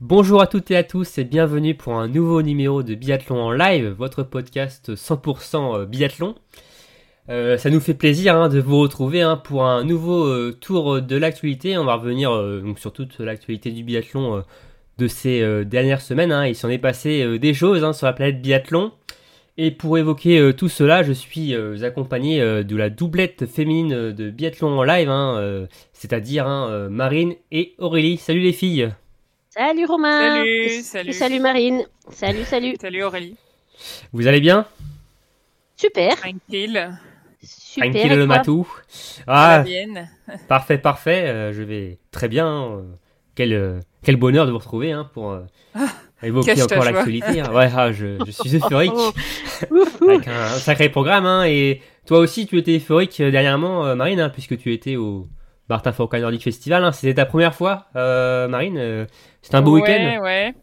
Bonjour à toutes et à tous et bienvenue pour un nouveau numéro de Biathlon en live, votre podcast 100% biathlon. Euh, ça nous fait plaisir hein, de vous retrouver hein, pour un nouveau euh, tour de l'actualité. On va revenir euh, sur toute l'actualité du biathlon euh, de ces euh, dernières semaines. Hein. Il s'en est passé euh, des choses sur la planète biathlon. Et pour évoquer euh, tout cela, je suis euh, accompagné euh, de la doublette féminine de biathlon en live, euh, c'est-à-dire euh, Marine et Aurélie. Salut les filles Salut Romain Salut, salut. et salut Marine Salut, salut Salut Aurélie. Vous allez bien? Super Tranquille. Super Tranquille le matou Ah. Ah, parfait, parfait. euh, je vais très bien. euh, quel, euh, quel bonheur de vous retrouver hein, pour euh, évoquer cache ta encore l'actualité. hein. Ouais, ah, je, je suis euphorique Oh, Ouhou. avec un, un sacré programme. hein, et toi aussi, tu étais euphorique dernièrement, euh, Marine, hein, puisque tu étais au Martin Fourcade Nordic Festival. hein. C'était ta première fois, euh, Marine. euh, C'était un beau ouais, week-end. Ouais,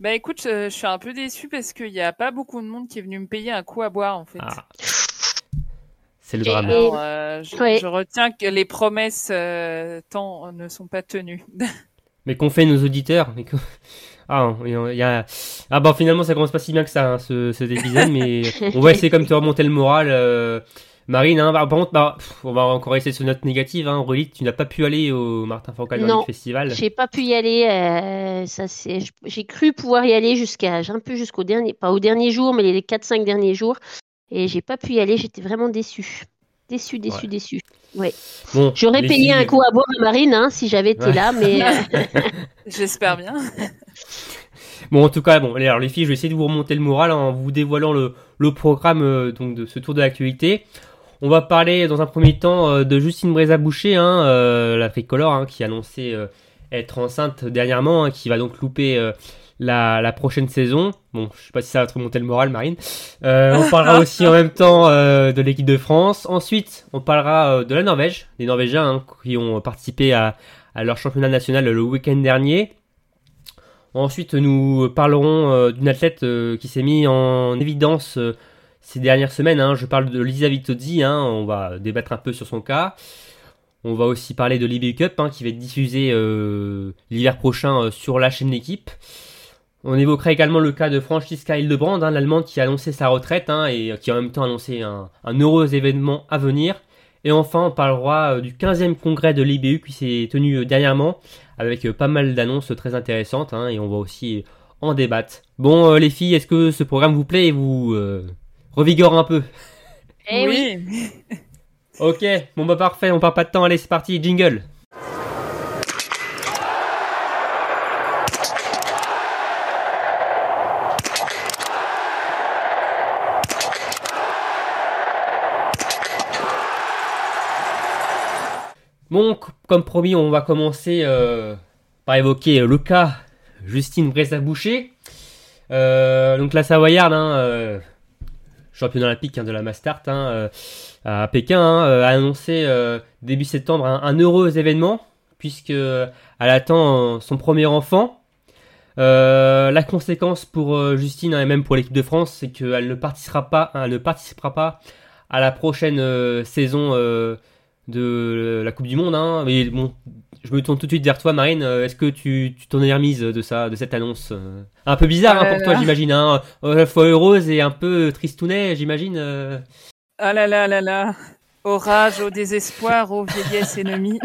Bah écoute, je, je suis un peu déçue parce qu'il n'y a pas beaucoup de monde qui est venu me payer un coup à boire en fait. Ah. C'est le drame. Alors, euh, je, Ouais. je retiens que les promesses euh, tant ne sont pas tenues. Mais qu'ont fait nos auditeurs? Mais Ah, il y a- ah bon, finalement, ça commence pas si bien que ça, hein, ce, cet épisode, mais on va essayer comme de te remonter le moral. Marine, hein, bah, par contre, bah, pff, on va encore essayer sur une note négative. Hein. Aurélie, tu n'as pas pu aller au Martin Fourcade Non. Festival. J'ai pas pu y aller. euh, ça c'est. J'ai cru pouvoir y aller jusqu'à un peu jusqu'au dernier, pas au dernier jour, mais les 4-5 derniers jours. Et j'ai pas pu y aller. J'étais vraiment déçue, déçue, déçue, Ouais. déçue. Bon, J'aurais payé filles- un coup à boire à Marine hein, si j'avais été Ouais. là, mais euh, J'espère bien. Bon, en tout cas, bon, alors les filles, je vais essayer de vous remonter le moral en vous dévoilant le, le programme euh, donc de ce tour de l'actualité. On va parler dans un premier temps euh, de Justine Brézaboucher, hein, euh, la tricolore, hein, qui a annoncé euh, être enceinte dernièrement, hein, qui va donc louper euh, la, la prochaine saison. Bon, je sais pas si ça va te remonter le moral, Marine. On parlera aussi en même temps de l'équipe de France. Ensuite, on parlera de la Norvège, des Norvégiens qui ont participé à, à leur championnat national le week-end dernier. Ensuite, nous parlerons d'une athlète qui s'est mise en évidence ces dernières semaines. hein. Je parle de Lisa Vitozzi. hein. On va débattre un peu sur son cas. On va aussi parler de l'IBU Cup hein, qui va être diffusé euh, l'hiver prochain euh, sur la chaîne L'équipe. On évoquera également le cas de Francisca Hildebrand, hein, l'allemande qui a annoncé sa retraite hein, et qui a en même temps annoncé un, un heureux événement à venir. Et enfin, on parlera euh, du 15e congrès de l'IBU qui s'est tenu euh, dernièrement avec euh, pas mal d'annonces très intéressantes hein, et on va aussi en débattre. Bon, euh, les filles, est-ce que ce programme vous plaît et vous euh, revigore un peu eh oui. Ok, bon bah parfait, on perd pas de temps, allez c'est parti, jingle Bon, comme promis, on va commencer euh, par évoquer euh, le cas Justine Bressa-Boucher. Euh, donc la Savoyarde, hein, euh, championne olympique hein, de la Mastart hein, euh, à Pékin, hein, euh, a annoncé euh, début septembre un, heureux événement puisque elle attend son premier enfant. La conséquence pour Justine et même pour l'équipe de France, c'est qu'elle ne participera pas, ne participera pas à la prochaine saison de la Coupe du Monde. Hein. Mais bon, je me tourne tout de suite vers toi, Marine. Euh, Est-ce que tu tu t'en es remise de ça, de cette annonce euh, Un peu bizarre hein, pour Euh. toi, j'imagine. Hein. À la fois heureuse et un peu tristounet, j'imagine. Ah là là là là. Au rage, au désespoir, aux vieillesse ennemies.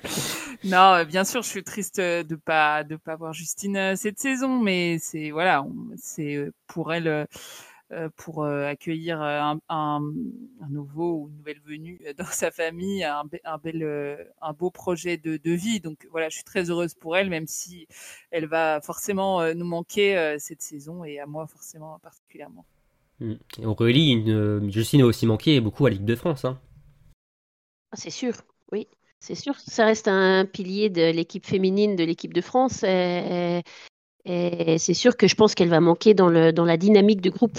non, bien sûr, je suis triste de pas de pas voir Justine cette saison, mais c'est voilà, c'est pour elle pour euh, accueillir euh, un, un, un nouveau ou une nouvelle venue euh, dans sa famille, un, be- un bel euh, un beau projet de, de vie. Donc voilà, je suis très heureuse pour elle, même si elle va forcément euh, nous manquer euh, cette saison et à moi forcément particulièrement. Mm. Aurélie, une, euh, Justine a aussi manqué beaucoup à l'équipe de France. Hein. Ah, c'est sûr, oui, c'est sûr. Ça reste un pilier de l'équipe féminine de l'équipe de France. Et, Et c'est sûr que je pense qu'elle va manquer dans, le, dans la dynamique du groupe.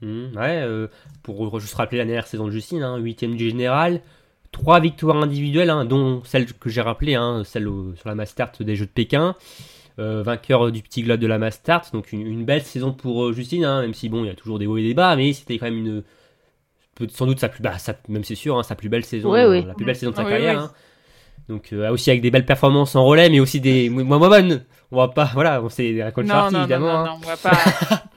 Mmh, ouais, euh, pour juste rappeler la dernière saison de Justine, hein, 8ème du général, trois victoires individuelles, hein, dont celle que j'ai rappelée, hein, celle sur la Mastart des Jeux de Pékin, euh, vainqueur du petit globe de la Mastart, donc une, belle saison pour euh, Justine, hein, même si bon, il y a toujours des hauts et des bas, mais c'était quand même une, sans doute sa plus, bah, même c'est sûr, sa plus belle saison, la plus belle saison de sa carrière. Donc aussi avec des belles performances en relais, mais aussi des moins bonnes. On va pas, voilà, on sait des racontes évidemment. Non, non, on va pas.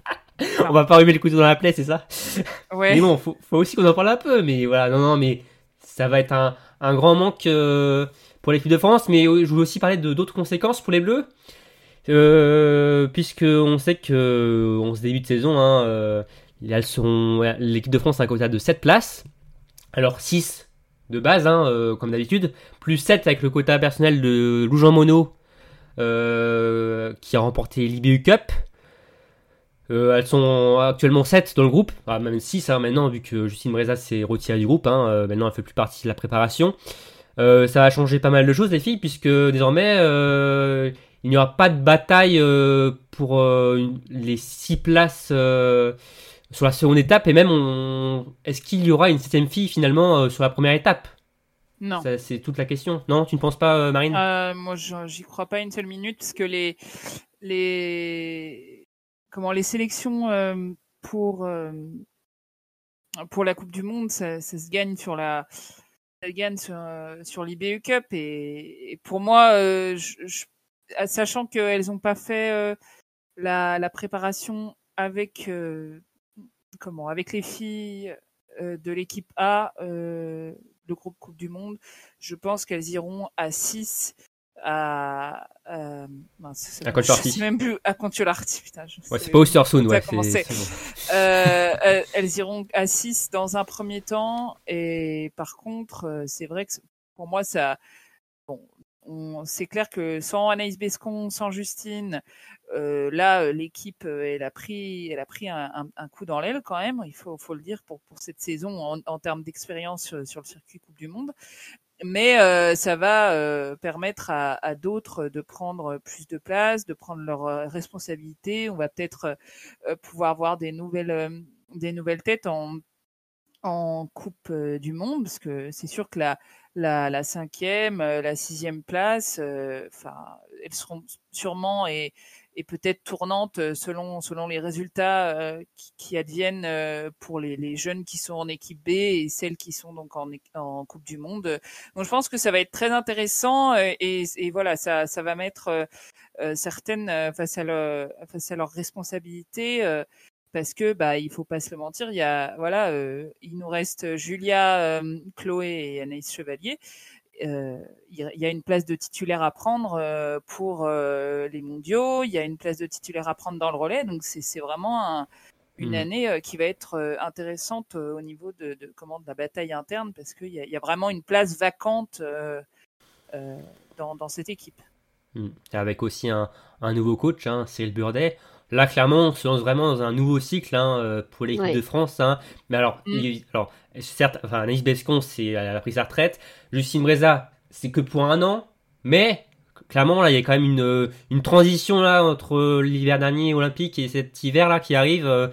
on va pas remuer le couteau dans la plaie, c'est ça Ouais. Mais bon, faut, faut aussi qu'on en parle un peu. Mais voilà, non, non, mais ça va être un, un grand manque euh, pour l'équipe de France. Mais je voulais aussi parler de d'autres conséquences pour les Bleus. Euh, puisque on sait que on se début de saison, hein, euh, l'équipe de France a un quota de 7 places. Alors 6 de base, hein, euh, comme d'habitude, plus 7 avec le quota personnel de Lou Monod, qui a remporté l'IBU Cup. Euh, elles sont actuellement 7 dans le groupe, ah, même 6 hein, maintenant, vu que Justine Breza s'est retirée du groupe. Hein, euh, maintenant, elle fait plus partie de la préparation. Euh, ça va changer pas mal de choses, les filles, puisque désormais, il n'y aura pas de bataille pour les 6 places sur la seconde étape. Et même, est-ce qu'il y aura une septième fille finalement sur la première étape? Non. C'est toute la question. Non, tu ne penses pas, Marine? Moi, j'y crois pas une seule minute, parce que les, les, comment les sélections euh, pour euh, pour la Coupe du Monde, ça, ça, se gagne sur la gagne sur, euh, sur l'IBU Cup. Et, pour moi, je, sachant qu'elles n'ont pas fait la, la, préparation avec comment avec les filles de l'équipe A, le groupe Coupe du Monde, je pense qu'elles iront à 6 à, euh, à Concholarty. même plus à putain. ouais, c'est pas Ostersund, ouais. C'est, euh, elles iront à 6 dans un premier temps, et par contre, euh, c'est vrai que pour moi, ça, bon, on, c'est clair que sans Anaïs Bescon, sans Justine, euh, là, l'équipe, elle a pris, elle a pris un, un, un coup dans l'aile quand même. Il faut, faut le dire pour pour cette saison en, en termes d'expérience sur, sur, le circuit Coupe du Monde mais euh, ça va euh, permettre à, à d'autres de prendre plus de place, de prendre leurs euh, responsabilités. On va peut-être pouvoir voir des nouvelles des nouvelles têtes en en Coupe du Monde, parce que c'est sûr que la, la, la cinquième, la sixième place, enfin, elles seront sûrement et et peut-être tournante euh, selon selon les résultats euh, qui, qui, adviennent euh, pour les, les, jeunes qui sont en équipe B et celles qui sont donc en, en Coupe du Monde. Donc je pense que ça va être très intéressant et, et voilà ça ça va mettre certaines face à leur face à leurs responsabilités parce que bah il faut pas se le mentir il y a voilà il nous reste Julia Chloé et Anaïs Chevalier euh, il y a une place de titulaire à prendre euh, pour euh, les mondiaux, il y a une place de titulaire à prendre dans le relais, donc c'est vraiment une mmh. année qui va être intéressante au niveau de, de, comment, de la bataille interne parce qu'il y, y, a vraiment une place vacante dans, dans, cette équipe. Mmh. Avec aussi un, un nouveau coach, hein, c'est le Burdet. Là, clairement, on se lance vraiment dans un nouveau cycle hein, euh, pour l'équipe de France. Hein. Mais alors, mm. alors certes, enfin, Anaïs Bescon, c'est, elle a pris sa retraite. Justine Breza, c'est que pour un an. Mais clairement, là, il y a quand même une, une transition là entre l'hiver dernier olympique et cet hiver là qui arrive. Euh,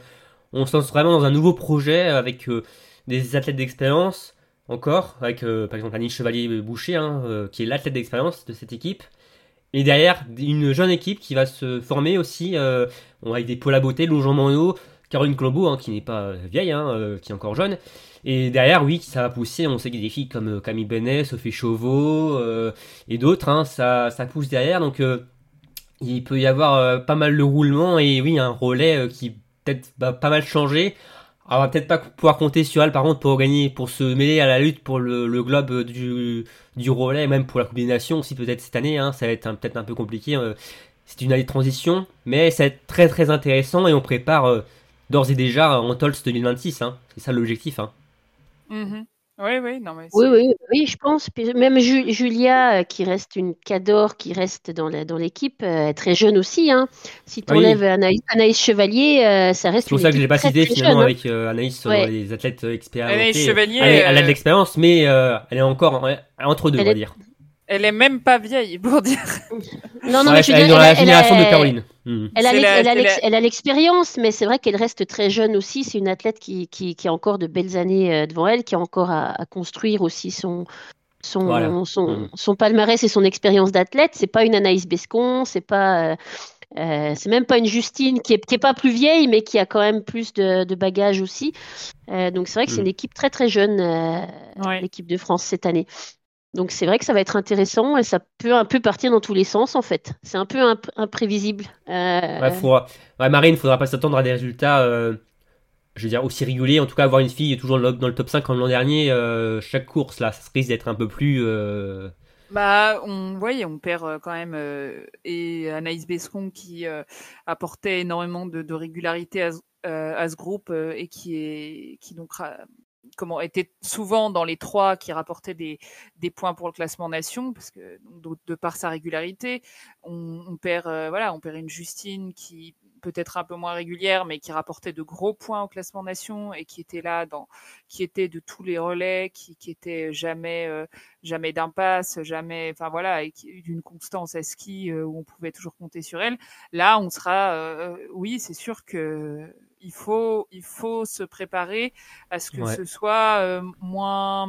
on se lance vraiment dans un nouveau projet avec euh, des athlètes d'expérience encore, avec par exemple Annie Chevalier-Boucher, hein, qui est l'athlète d'expérience de cette équipe. Et derrière, une jeune équipe qui va se former aussi, euh, avec des Paula Beauté, Longeant Mano, Caroline Colombo, hein, qui n'est pas vieille, hein, euh, qui est encore jeune. Et derrière, oui, ça va pousser. On sait qu'il y a des filles comme euh, Camille Benet, Sophie Chauveau et d'autres. Hein, ça, ça pousse derrière. Donc, il peut y avoir pas mal de roulement et oui, un relais qui peut-être va pas mal changer. Alors, on va peut-être pas pouvoir compter sur elle, par contre, pour gagner, pour se mêler à la lutte pour le, le globe du, du relais, même pour la Coupe des Nations aussi, peut-être cette année. Hein, ça va être peut-être un peu compliqué. Euh, c'est une année de transition, mais ça va être très très intéressant et on prépare euh, d'ores et déjà en Tols 2026. Hein, c'est ça l'objectif. Hein. Mm-hmm. Oui, oui, non, mais oui, oui, oui, je pense. Même Julia, euh, qui reste une cador, qui reste dans l'équipe, dans très jeune aussi. Hein. Si tu enlèves Anaïs, Chevalier, euh, ça reste. C'est pour ça que je l'ai pas cité finalement hein. avec euh, Anaïs sur les athlètes expérimentés. Anaïs Chevalier. Elle, a de l'expérience, mais elle est encore entre deux, on va dire. Elle est même pas vieille, pour dire. Non, non, mais je elle est dans la génération de Caroline. Hmm. Elle a elle elle l'expérience, mais c'est vrai qu'elle reste très jeune aussi. C'est une athlète qui, qui, qui a encore de belles années euh, devant elle, qui a encore à, à construire aussi son, son, Voilà. son, son palmarès et son expérience d'athlète. C'est pas une Anaïs Bescon, c'est pas, euh, euh, c'est même pas une Justine qui est, qui est pas plus vieille, mais qui a quand même plus de, de bagages aussi. Euh, donc c'est vrai que c'est Mm. une équipe très très jeune, euh, Ouais. l'équipe de France cette année. Donc c'est vrai que ça va être intéressant et ça peut un peu partir dans tous les sens en fait. C'est un peu imp- imprévisible. Euh, Ouais, faudra... ouais, Marine, faudra pas s'attendre à des résultats, euh, je veux dire, aussi réguliers. En tout cas, avoir une fille toujours dans le- top 5 comme l'an dernier, euh, chaque course, là, ça risque d'être un peu plus. euh, Bah, on voyez, on perd quand même euh, et Anaïs Bescon qui euh, apportait énormément de, de régularité à, ce- euh, à ce groupe euh, et qui est qui donc comment était souvent dans les trois qui rapportaient des, des points pour le classement nation parce que de, de par sa régularité, on, on perd euh, voilà, on perd une Justine qui peut-être un peu moins régulière mais qui rapportait de gros points au classement nation et qui était là dans qui était de tous les relais, qui qui était jamais euh, jamais d'impasse, jamais, enfin voilà, et d'une constance à ski euh, où on pouvait toujours compter sur elle. Là, on sera, euh, oui, c'est sûr que il faut, il faut se préparer à ce que Ouais. ce soit euh, moins,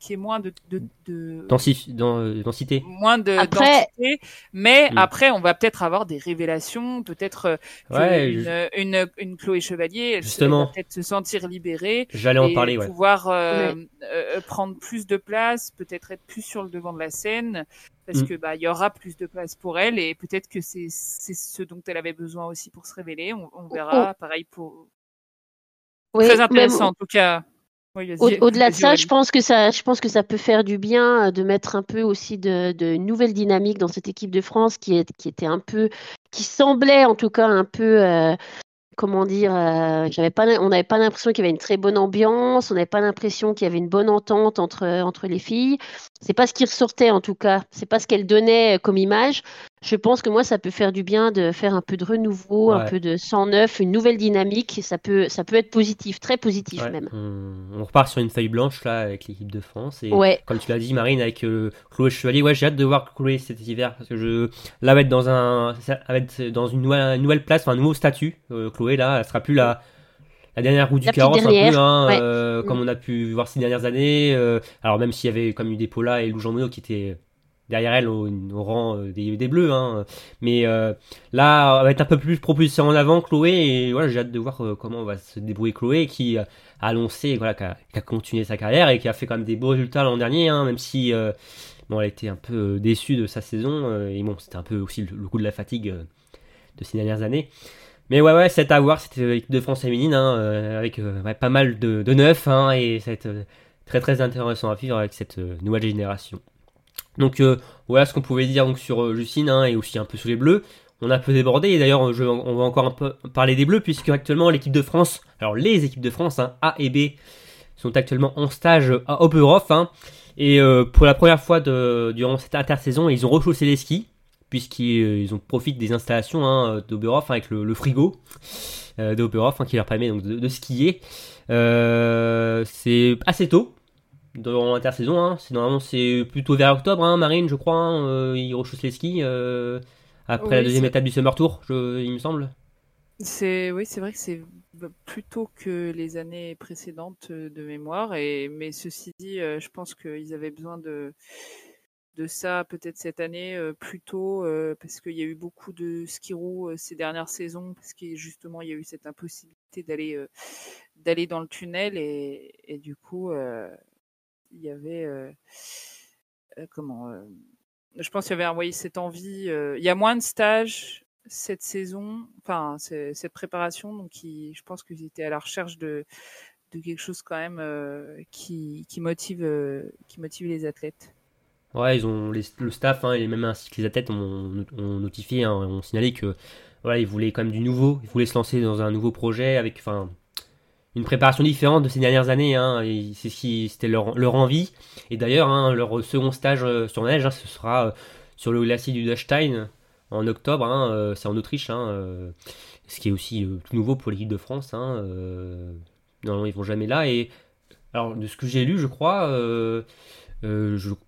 qu'il y ait moins de, de, de densi- dans- euh, densité. moins de Après- densité, mais après on va peut-être avoir des révélations, peut-être euh, Ouais, une, je- une, une Chloé Chevalier, elle Justement. va peut-être se sentir libérée J'allais en parler, ouais. pouvoir euh, euh, prendre plus de place, peut-être être plus sur le devant de la scène, parce Mm. que bah il y aura plus de place pour elle et peut-être que c'est c'est ce dont elle avait besoin aussi pour se révéler. On, on verra. Pareil pour oui, très même intéressant en tout cas. Oui, vas-y, Au- Au-delà de ça, je pense que ça, je pense que ça peut faire du bien euh, de mettre un peu aussi de, de nouvelles dynamiques dans cette équipe de France qui est, qui était un peu, qui semblait en tout cas un peu, euh, comment dire, euh, j'avais pas, on n'avait pas l'impression qu'il y avait une très bonne ambiance, on n'avait pas l'impression qu'il y avait une bonne entente entre entre les filles. C'est pas ce qui ressortait en tout cas, c'est pas ce qu'elle donnait comme image. Je pense que moi, ça peut faire du bien de faire un peu de renouveau, un peu de sang neuf, une nouvelle dynamique. Ça peut, ça peut être positif, très positif Ouais. même. On, on repart sur une feuille blanche là avec l'équipe de France et Ouais. comme tu l'as dit Marine avec euh, Chloé Chevalier ouais j'ai hâte de voir Chloé cet hiver parce que je là va être dans un ça va être dans une nouvelle, place enfin un nouveau statut Euh, Chloé là elle sera plus la la dernière roue du carrosse un peu hein, euh, comme on a pu voir ces dernières années alors même s'il y avait comme eu des Paula et Lou Jean Monod qui étaient derrière elle au, rang euh, des, bleus hein. mais euh, là elle va être un peu plus propulsée en avant Chloé et voilà j'ai hâte de voir euh, comment va se débrouiller Chloé qui a annoncé voilà qui a, a continué sa carrière et qui a fait quand même des beaux résultats l'an dernier hein, même si bon elle était un peu déçue de sa saison et bon c'était un peu aussi le, coup de la fatigue de ces dernières années mais ouais ouais c'est à voir cette équipe de France féminine hein, avec pas mal de, de neuf hein, et ça va être très très intéressant à vivre avec cette nouvelle génération donc euh, voilà ce qu'on pouvait dire sur euh, Justine hein, et aussi un peu sur les Bleus. On a un peu débordé et d'ailleurs on va encore un peu parler des Bleus puisque actuellement l'équipe de France, alors les équipes de France hein, A et B sont actuellement en stage à Oberhof hein, et euh, pour la première fois durant cette intersaison ils ont rechaussé les skis puisqu'ils euh, ils ont profitent des installations hein, d'Oberhof avec le, frigo euh, d'Oberhof qui leur permet donc de, skier. Euh, c'est assez tôt dans l'intersaison. Hein. C'est normalement c'est plutôt vers octobre, hein, Marine, je crois. hein, euh, les skis euh, après la deuxième étape du Summer Tour, je- il me semble. C'est oui, c'est vrai que c'est plus tôt que les années précédentes euh, de mémoire. Et mais ceci dit, euh, je pense qu'ils avaient besoin de de ça peut-être cette année euh, plus tôt euh, parce qu'il y a eu beaucoup de ski roue euh, ces dernières saisons parce que justement il y a eu cette impossibilité d'aller d'aller dans le tunnel et, et du coup il y avait euh, euh, comment euh, je pense qu'il y avait envoyé cette envie il y a moins de stages cette saison enfin cette préparation donc je pense qu'ils étaient à la recherche de de quelque chose quand même qui qui motive qui motive les athlètes. Ouais, ils ont les- le staff hein, et même ainsi que les athlètes ont, ont notifié, hein, ont signalé que voilà, ils voulaient quand même du nouveau, ils voulaient se lancer dans un nouveau projet avec enfin une préparation différente de ces dernières années. Hein, c'est ce qui c'était leur, leur envie. Et d'ailleurs, hein, leur second stage euh, sur neige, hein, ce sera euh, sur le glacier du Dachstein en octobre. hein, euh, c'est en Autriche, ce qui est aussi tout nouveau pour l'équipe de France. Normalement, ils vont jamais là. Et alors, de ce que j'ai lu, je crois.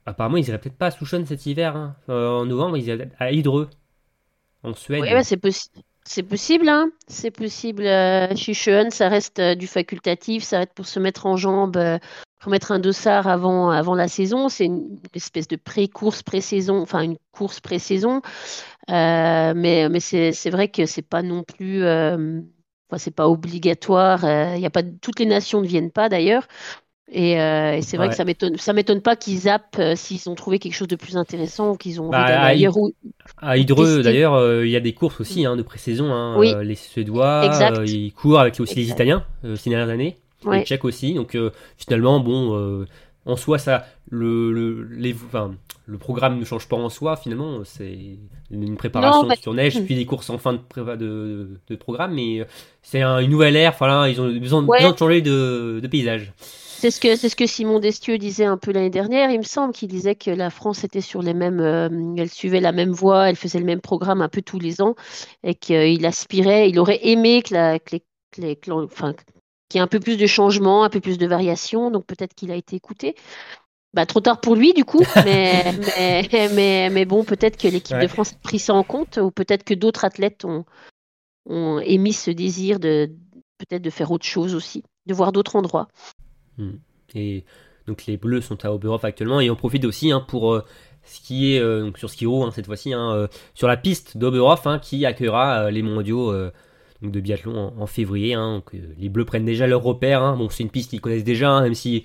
apparemment, ils iraient peut-être pas à Souchon cet hiver. en novembre, ils iraient à Hydreux. en Suède. Ouais, ouais, c'est possible. C'est possible, hein. C'est possible. Euh, chez ça reste euh, du facultatif, ça reste pour se mettre en jambe, euh, pour mettre un dossard avant, avant la saison. C'est une espèce de pré-course, pré-saison, enfin une course pré-saison. Mais c'est vrai que c'est pas non plus, c'est pas obligatoire. Il y a pas, toutes les nations ne viennent pas d'ailleurs. Et, euh, et c'est vrai Ouais. que ça m'étonne, ça m'étonne pas qu'ils zappent euh, s'ils ont trouvé quelque chose de plus intéressant ou qu'ils ont Bah, à- ailleurs. ou- À Hydreux, d'ailleurs, euh, il y a des courses aussi hein, de pré-saison. hein. Oui. Les Suédois, ils courent avec aussi les. Italiens ces dernières années. Ouais. Les Tchèques aussi. Donc finalement, bon, en soi, ça, le, le, les, enfin, le programme ne change pas en soi. Finalement, c'est une préparation Non, bah- sur neige, puis des courses en fin de, prépa- de, de programme. Mais c'est un- une nouvelle ère. Voilà, ils ont besoin, Ouais. besoin de changer de paysage. C'est ce que c'est ce que Simon Destieux disait un peu l'année dernière. Il me semble qu'il disait que la France était sur les mêmes, euh, elle suivait la même voie, elle faisait le même programme un peu tous les ans, et qu'il aspirait, il aurait aimé que la, que les, que les- que l'on- enfin, qu'il y ait un peu plus de changements, un peu plus de variations. Donc peut-être qu'il a été écouté. Bah, trop tard pour lui du coup, mais mais mais, mais bon, peut-être que l'équipe Ouais. de France a pris ça en compte, ou peut-être que d'autres athlètes ont ont émis ce désir de peut-être de faire autre chose aussi, de voir d'autres endroits. Et donc les Bleus sont à Oberhof actuellement et on profite aussi hein, pour euh, skier euh, donc sur Skiro hein, cette fois-ci hein, euh, sur la piste d'Oberhof qui accueillera euh, les mondiaux euh, donc de biathlon en, en février. donc, euh, les Bleus prennent déjà leur repère. Bon, c'est une piste qu'ils connaissent déjà, même si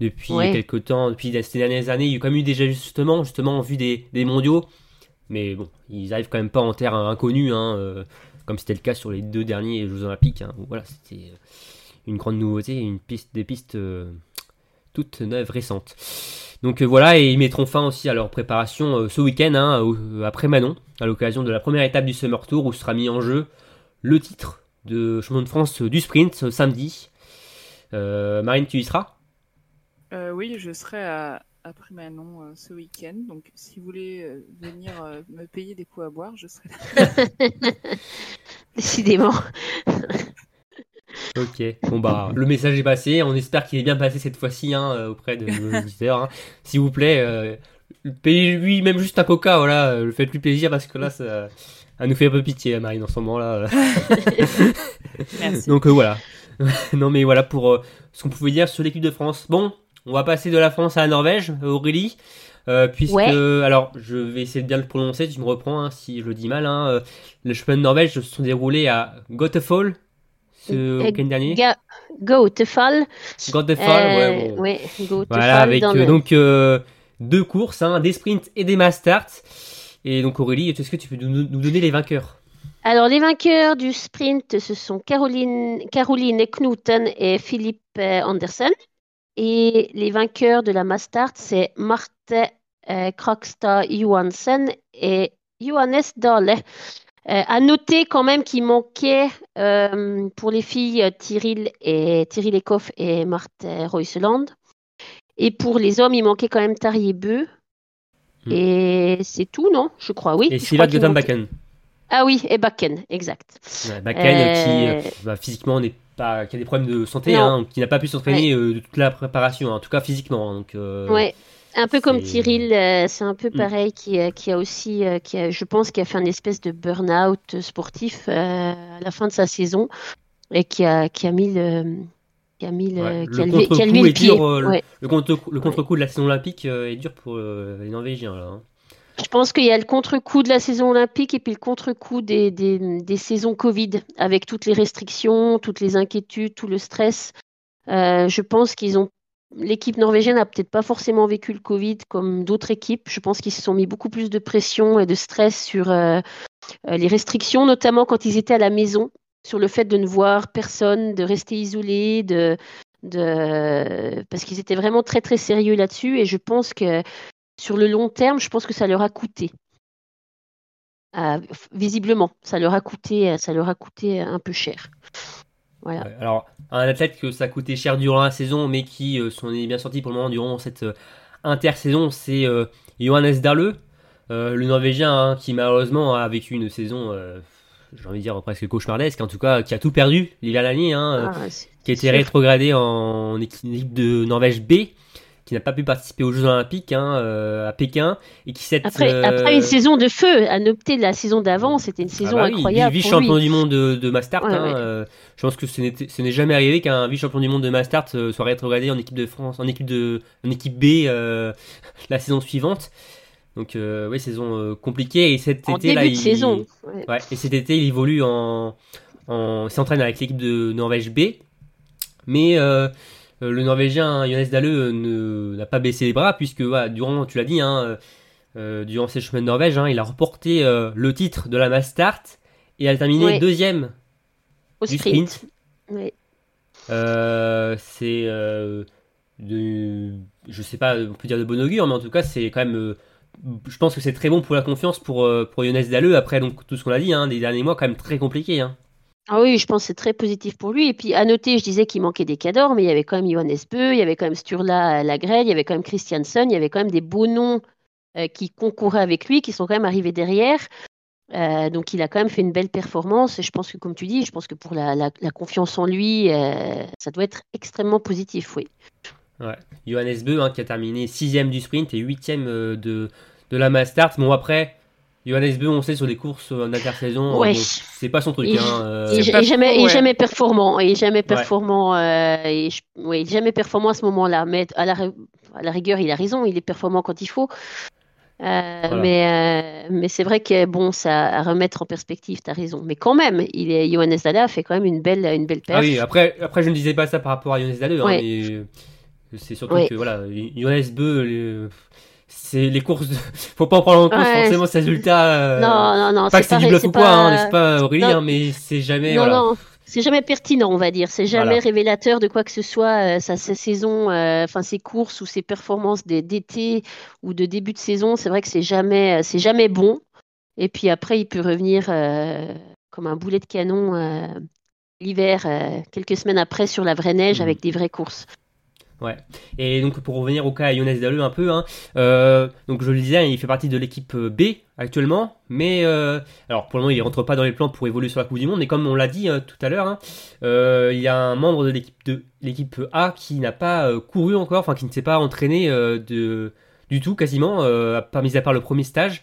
depuis Ouais. quelques temps, depuis ces dernières années, il y a quand même eu déjà justement, justement en vue des, des mondiaux. Mais bon, ils arrivent quand même pas en terre inconnue, euh, comme c'était le cas sur les deux derniers Jeux Olympiques. voilà, c'était euh, une grande nouveauté, une piste, des pistes euh, toutes neuves, récentes. Donc euh, voilà, et ils mettront fin aussi à leur préparation euh, ce week-end, hein, après Manon, à l'occasion de la première étape du Summer Tour, où sera mis en jeu le titre de champion de France du sprint euh, samedi. Euh, Marine, tu y seras? Euh, oui, je serai à, après Manon euh, ce week-end. Donc, si vous voulez euh, venir euh, me payer des coups à boire, je serai là. Décidément. Ok, bon bah le message est passé, on espère qu'il est bien passé cette fois-ci hein, euh, auprès de nos auditeurs. hein. S'il vous plaît, euh, payez-lui même juste un coca, voilà, euh, faites-lui plaisir parce que là ça, ça nous fait un peu pitié Marine en ce moment là. Merci. Donc euh, voilà. non mais voilà pour euh, ce qu'on pouvait dire sur l'équipe de France. Bon, on va passer de la France à la Norvège, euh, Aurélie. Euh, puisque, Ouais. alors, je vais essayer de bien le prononcer, tu me reprends hein, si je le dis mal. Hein, euh, les championnats de Norvège se sont déroulés à Göteborg ce Euh, week-end dernier. Go Tefal. Göteborg, Euh, ouais, bon. ouais, Go Voilà, avec euh, le- donc euh, deux courses, hein, des sprints et des mass starts. Et donc Aurélie, est-ce que tu peux nous, nous donner les vainqueurs? Alors, les vainqueurs du sprint, ce sont Caroline, Caroline Knuten et Philippe euh, Andersen. Et les vainqueurs de la Mastart, c'est Marte euh, Krogstad Johansen et Johannes Dahle. Euh, à noter quand même qu'il manquait euh, pour les filles euh, Tyril et Tyril Ekoff et Marte Royseland. Et pour les hommes, il manquait quand même Tarier Beu. Hmm. Et c'est tout, non? Je crois, oui. Et manquait- Göttenbacken. Ah oui, et Bakken, exact. Ouais, Bakken euh, qui bah, physiquement n'est pas, qui a des problèmes de santé, hein, qui n'a pas pu s'entraîner de toute la préparation, en tout cas physiquement. hein, Donc, Ouais, un peu comme Tyril, euh, c'est un peu Mm. pareil, qui, euh, qui a aussi, euh, qui a, je pense, qui a fait un espèce de burn-out sportif à la fin de sa saison et qui a, qui a mis le, qui a mis le, Ouais, qui a le levé, qui a levé contre-coup le dur, le- Ouais. le contre le contre-coup de la saison olympique est dur pour les Norvégiens là. hein. Je pense qu'il y a le contre-coup de la saison olympique et puis le contre-coup des, des, des saisons Covid, avec toutes les restrictions, toutes les inquiétudes, tout le stress. Euh, je pense qu'ils ont. L'équipe norvégienne a peut-être pas forcément vécu le Covid comme d'autres équipes. Je pense qu'ils se sont mis beaucoup plus de pression et de stress sur euh, euh, les restrictions, notamment quand ils étaient à la maison, sur le fait de ne voir personne, de rester isolés, de, parce qu'ils étaient vraiment très très sérieux là-dessus. Et je pense que sur le long terme, je pense que ça leur a coûté. F- visiblement, ça leur a coûté, ça leur a coûté un peu cher. Voilà. Ouais, alors, un athlète que ça a coûté cher durant la saison, mais qui euh, s'en est bien sorti pour le moment durant cette euh, intersaison, c'est euh, Johannes Dahle, euh, le Norvégien, hein, qui malheureusement a vécu une saison, j'ai envie de dire presque cauchemardesque, en tout cas, qui a tout perdu l'hiver dernier, hein, Ah, qui a été rétrogradé en équipe de Norvège B. qui n'a pas pu participer aux Jeux Olympiques hein, à Pékin et qui s'est après, après, une saison de feu, à noter la saison d'avant, c'était une saison ah bah incroyable. vice champion du monde de, de Mastart. Hein, je pense que ce n'est jamais arrivé qu'un vice champion du monde de Mastart soit rétrogradé en équipe de France, en équipe de, en équipe B la saison suivante. Donc euh, oui, saison euh, compliquée et cet en été début là, de il... saison. Ouais. et cet été il évolue en, en... s'entraîne avec l'équipe de Norvège B, mais euh, le Norvégien Jonas Dalle n'a pas baissé les bras puisque voilà, durant, tu l'as dit, hein, durant ses chemins de Norvège, hein, il a remporté le titre de la Mass Start et a terminé deuxième au du sprint. sprint. Oui. c'est de, je sais pas, on peut dire de bon augure, mais en tout cas c'est quand même je pense que c'est très bon pour la confiance pour, euh, pour Younes Dalleux. Après, donc, tout ce qu'on a dit, hein, des derniers mois, quand même très compliqué. Hein. Ah oui, je pense que c'est très positif pour lui. Et puis, à noter, je disais qu'il manquait des cadors, mais il y avait quand même Johannes Beu, il y avait quand même Sturla Lagrelle, il y avait quand même Christiansen, il y avait quand même des beaux noms euh, qui concouraient avec lui, qui sont quand même arrivés derrière. Euh, donc, il a quand même fait une belle performance. Et je pense que, comme tu dis, je pense que pour la, confiance en lui, ça doit être extrêmement positif, oui. Johannes Beu, hein, qui a terminé 6 du sprint et 8 de, de la Mastart. Bon, après, Johannes Beu, on sait, sur les courses en intersaison, ouais. c'est pas son truc. Il, hein, euh... il, il, jamais, il, jamais, performant. Il jamais performant. Euh, ouais, jamais performant à ce moment-là. Mais à la, à la, rigueur, il a raison. Il est performant quand il faut. Euh, voilà. Mais, euh, mais c'est vrai que bon, ça à remettre en perspective, tu as raison. Mais quand même, il est, Johannes Dalle a fait quand même une belle, une belle perf. Ah oui, après, après, je ne disais pas ça par rapport à Johannes Dalle. Hein, mais c'est surtout Ouais. que voilà, Johannes Beu, les- c'est les courses. de- Faut pas en prendre en compte Ouais, forcément ses résultats. euh, non, non, non. Pas que c'est du bluff ou quoi, pas- hein, n'est-ce pas, Aurélie hein, Mais c'est jamais. non, voilà. non, c'est jamais pertinent, on va dire. C'est jamais Voilà. révélateur de quoi que ce soit. euh, sa, sa saison, euh, enfin ses courses ou ses performances d'é- d'été ou de début de saison, c'est vrai que c'est jamais, euh, c'est jamais bon. Et puis après, il peut revenir euh, comme un boulet de canon l'hiver, quelques semaines après, sur la vraie neige Mhm. avec des vraies courses. Et donc pour revenir au cas à Jonas Dalle un peu, hein, euh, donc je le disais, il fait partie de l'équipe euh, B actuellement, mais euh, alors pour le moment il rentre pas dans les plans pour évoluer sur la Coupe du Monde, mais comme on l'a dit euh, tout à l'heure, hein, euh, il y a un membre de l'équipe de l'équipe A qui n'a pas couru encore, enfin qui ne s'est pas entraîné de du tout quasiment, mis à part le premier stage.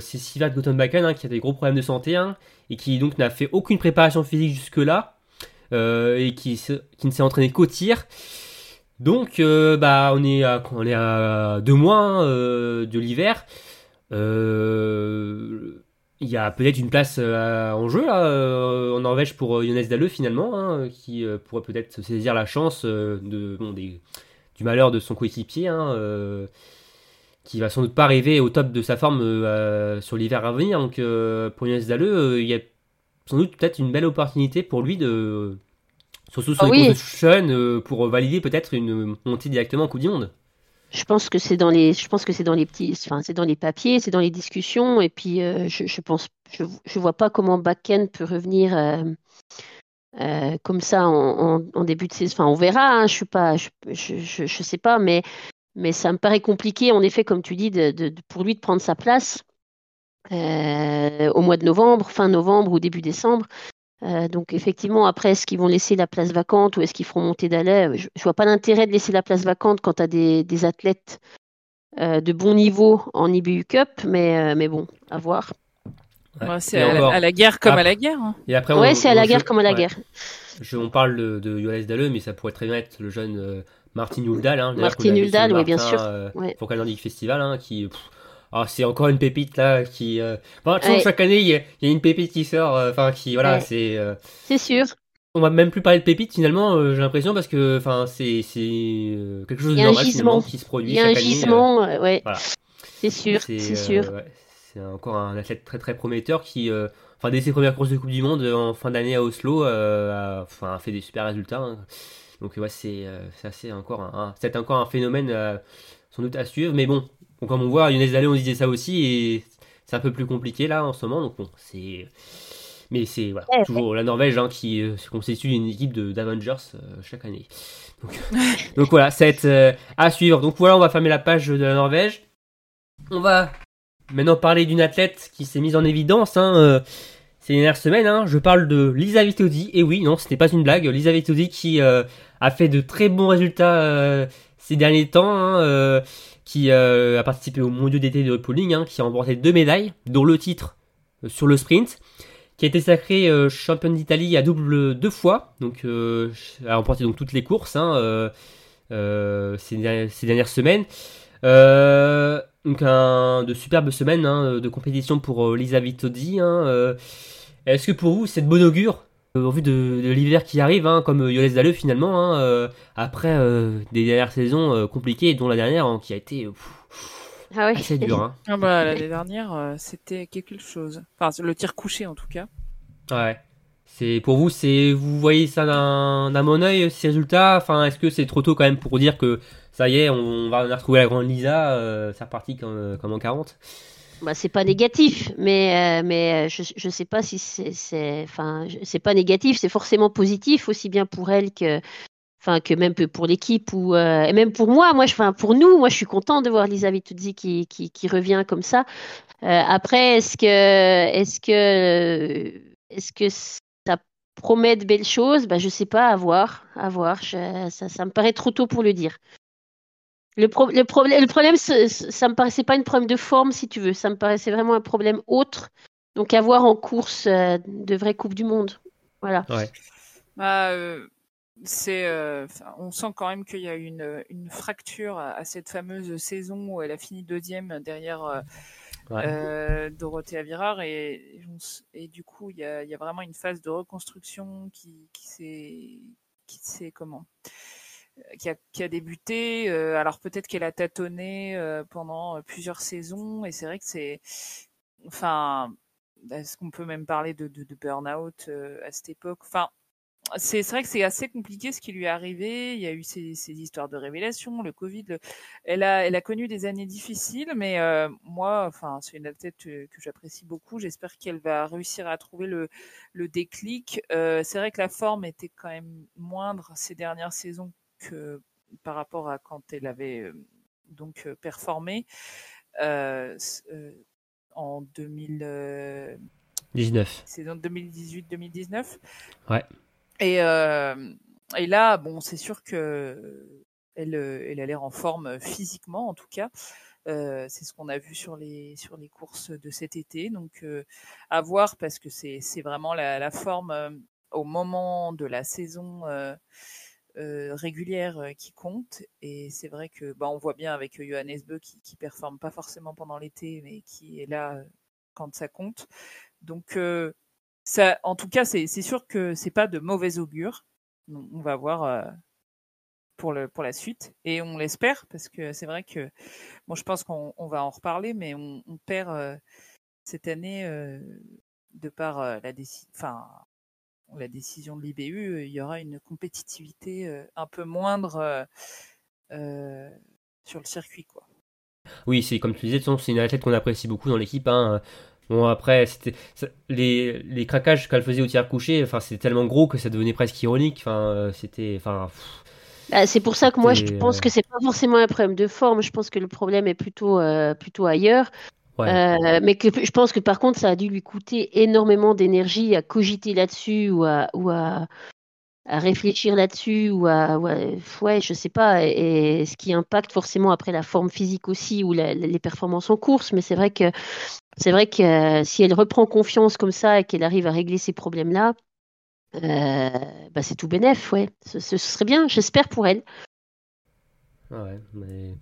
C'est Sivert Gottenbakken hein, qui a des gros problèmes de santé hein, et qui donc n'a fait aucune préparation physique jusque là et qui, qui ne s'est entraîné qu'au tir. Donc, euh, bah, on est à, on est deux mois hein, euh, de l'hiver. Euh, Il y a peut-être une place en jeu là, en Norvège pour Jonas Dalle finalement, hein, qui pourrait peut-être saisir la chance de, bon, du malheur de son coéquipier, hein, qui va sans doute pas arriver au top de sa forme sur l'hiver à venir. Donc, pour Jonas Dalle, euh, il y a sans doute peut-être une belle opportunité pour lui de surtout sur Ah les oui. de euh, pour valider peut-être une montée directement en Coupe du Monde. Je pense que c'est dans les, je pense que c'est dans les petits, enfin c'est dans les papiers, c'est dans les discussions, et puis euh, je, je pense, je, je vois pas comment Bakken peut revenir euh, euh, comme ça en, en- en début de saison. Enfin, on verra. hein, je suis pas, je, je, je- sais pas, mais mais ça me paraît compliqué en effet, comme tu dis, de, de- de- pour lui de prendre sa place au mois de novembre, fin novembre ou début décembre. Euh, donc effectivement, après, est-ce qu'ils vont laisser la place vacante ou est-ce qu'ils feront monter Dalet Je ne vois pas l'intérêt de laisser la place vacante quand tu as des, des athlètes euh, de bon niveau en IBU Cup, mais, euh, mais bon, à voir. Ouais. Ouais, c'est à, la- encore. à la guerre comme à la guerre. hein. Et après, Ouais, c'est à on- la je- guerre comme à la ouais. guerre. Je- on parle de, de Johannes Dalle, mais ça pourrait très bien être le jeune euh, Martin Huldal. Hein, Martin le oui, bien sûr. euh, Ouais. Pour Festival, hein, qui. pff, ah, c'est encore une pépite là qui. Euh... Enfin, toujours Ouais. chaque année, il y, a- il y a une pépite qui sort. euh, Enfin, qui. Voilà, Ouais. c'est. euh, C'est sûr. On va même plus parler de pépite finalement, j'ai l'impression, parce que c'est quelque chose de normal gisement. qui se produit Il y a un année. gisement, ouais. voilà. C'est sûr, c'est sûr. ouais, c'est encore un athlète très très prometteur qui, enfin dès ses premières courses de Coupe du Monde en fin d'année à Oslo, euh, a, enfin, a fait des super résultats. hein. Donc ouais, c'est euh, encore un, un- c'est encore un phénomène euh, sans doute à suivre. Mais bon, bon, comme on voit, Younes Dalle, on disait ça aussi et c'est un peu plus compliqué là en ce moment. Donc bon, c'est mais c'est voilà, Ouais, toujours la Norvège hein, qui euh, se constitue d'une équipe de d'Avengers euh, chaque année. Donc, donc voilà, c'est euh, à suivre. Donc voilà, on va fermer la page de la Norvège. On va maintenant parler d'une athlète qui s'est mise en évidence hein, euh, ces dernières semaines. hein. Je parle de Lisa Vitodi. Et oui, non, ce n'est pas une blague. Lisa Vitodi qui euh, a fait de très bons résultats euh, ces derniers temps, hein, qui a participé au mondiaux d'été de pooling, hein, qui a remporté deux médailles, dont le titre sur le sprint, qui a été sacré championne d'Italie à double deux fois, donc a remporté donc toutes les courses hein, ces, dernières semaines. donc de superbes semaines hein, de compétition pour Lisa Vitozzi. Est-ce que pour vous c'est de bon augure au vu de, l'hiver qui arrive, hein, comme Yoles Dalleux finalement, hein, euh, après euh, des dernières saisons euh, compliquées, dont la dernière hein, qui a été ah assez dure. Ah bah, l'année dernière, c'était quelque chose. Enfin, le tir couché en tout cas. Ouais. C'est pour vous, c'est vous voyez ça d'un bon oeil ces résultats? Enfin, est-ce que c'est trop tôt quand même pour dire que ça y est, on, va retrouver la grande Lisa, c'est reparti comme, comme en 40 bah, c'est pas négatif, mais, euh, mais euh, je ne sais pas si c'est. Enfin, c'est pas négatif, c'est forcément positif, aussi bien pour elle que, enfin, que même pour l'équipe ou euh, et même pour moi. Moi, enfin, pour nous, moi, je suis content de voir Lisa Vituzzi qui, qui, revient comme ça. après, est-ce que, est-ce que, est-ce que ça promet de belles choses? Bah, Je sais pas, à voir. À voir. ça, ça me paraît trop tôt pour le dire. Le, le, problème, le problème, ça me paraissait pas une problème de forme, si tu veux. Ça me paraissait vraiment un problème autre. Donc, avoir en course euh, de vraies Coupes du Monde. Voilà. Ouais. Bah, euh, c'est, euh, on sent quand même qu'il y a une, une fracture à, cette fameuse saison où elle a fini deuxième derrière Dorothée Avirard. Et, et du coup, il y a, il y a vraiment une phase de reconstruction qui, qui s'est. Qui s'est comment? Qui a, qui a débuté. Euh, alors peut-être qu'elle a tâtonné euh, pendant plusieurs saisons et c'est vrai que c'est, enfin, est-ce qu'on peut même parler de, de, de burn-out euh, à cette époque? Enfin, c'est vrai que c'est assez compliqué ce qui lui est arrivé. Il y a eu ces, ces histoires de révélation, le Covid. Elle a, elle a connu des années difficiles, mais euh, moi, enfin, c'est une athlète que j'apprécie beaucoup. J'espère qu'elle va réussir à trouver le, le déclic. Euh, c'est vrai que la forme était quand même moindre ces dernières saisons que par rapport à quand elle avait euh, donc euh, performé euh, en 2019. C'est en 2018-2019. Ouais. Et, et là, bon, c'est sûr que elle, elle a l'air en forme physiquement, en tout cas. c'est ce qu'on a vu sur les sur les courses de cet été. Donc à voir parce que c'est c'est vraiment la, la forme au moment de la saison euh, régulière euh, qui compte. Et c'est vrai que bah, on voit bien avec Johannes Beu qui, qui performe pas forcément pendant l'été, mais qui est là euh, quand ça compte. Donc ça, en tout cas, c'est sûr que c'est pas de mauvais augure. On va voir pour le pour la suite et on l'espère parce que c'est vrai que bon, je pense qu'on on va en reparler, mais on, on perd cette année de par la décision, enfin la décision de l'IBU, euh, il y aura une compétitivité euh, un peu moindre euh, sur le circuit. Quoi. Oui, c'est comme tu disais, c'est une athlète qu'on apprécie beaucoup dans l'équipe. Hein. Bon après, c'était les, les craquages qu'elle faisait au tir couché, enfin c'était tellement gros que ça devenait presque ironique. Enfin, c'était, enfin. Bah, c'est pour ça que moi je pense que c'est pas forcément un problème de forme. Je pense que le problème est plutôt plutôt ailleurs. Euh, mais que, je pense que par contre, ça a dû lui coûter énormément d'énergie à cogiter là-dessus ou à, ou à, réfléchir là-dessus ou à, ouais, je sais pas, et, ce qui impacte forcément après la forme physique aussi ou les performances en course. Mais c'est vrai que c'est vrai que euh, si elle reprend confiance comme ça et qu'elle arrive à régler ces problèmes-là, euh, bah c'est tout bénef, ouais. Ce, ce serait bien, j'espère pour elle. Ouais, mais...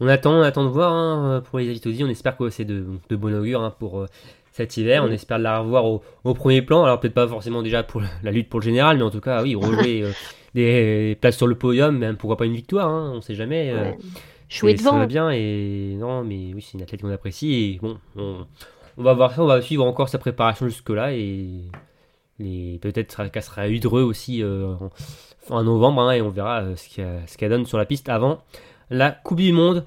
On attend, on attend de voir hein, pour les Avitosi. On espère que c'est de, de bon augure hein, pour euh, cet hiver. On espère la revoir au, au, premier plan. Alors peut-être pas forcément déjà pour la lutte pour le général, mais en tout cas, oui, rejouer euh, des places sur le podium, même pourquoi pas une victoire. Hein, on sait jamais. Euh, Jouer devant. Ça va bien et non, mais oui, c'est une athlète qu'on apprécie. Et bon, on, on, va voir ça. On va suivre encore sa préparation jusque là et peut-être qu'elle sera hydreux aussi en, en, novembre hein, et on verra ce qu'elle donne sur la piste avant la Coupe du Monde.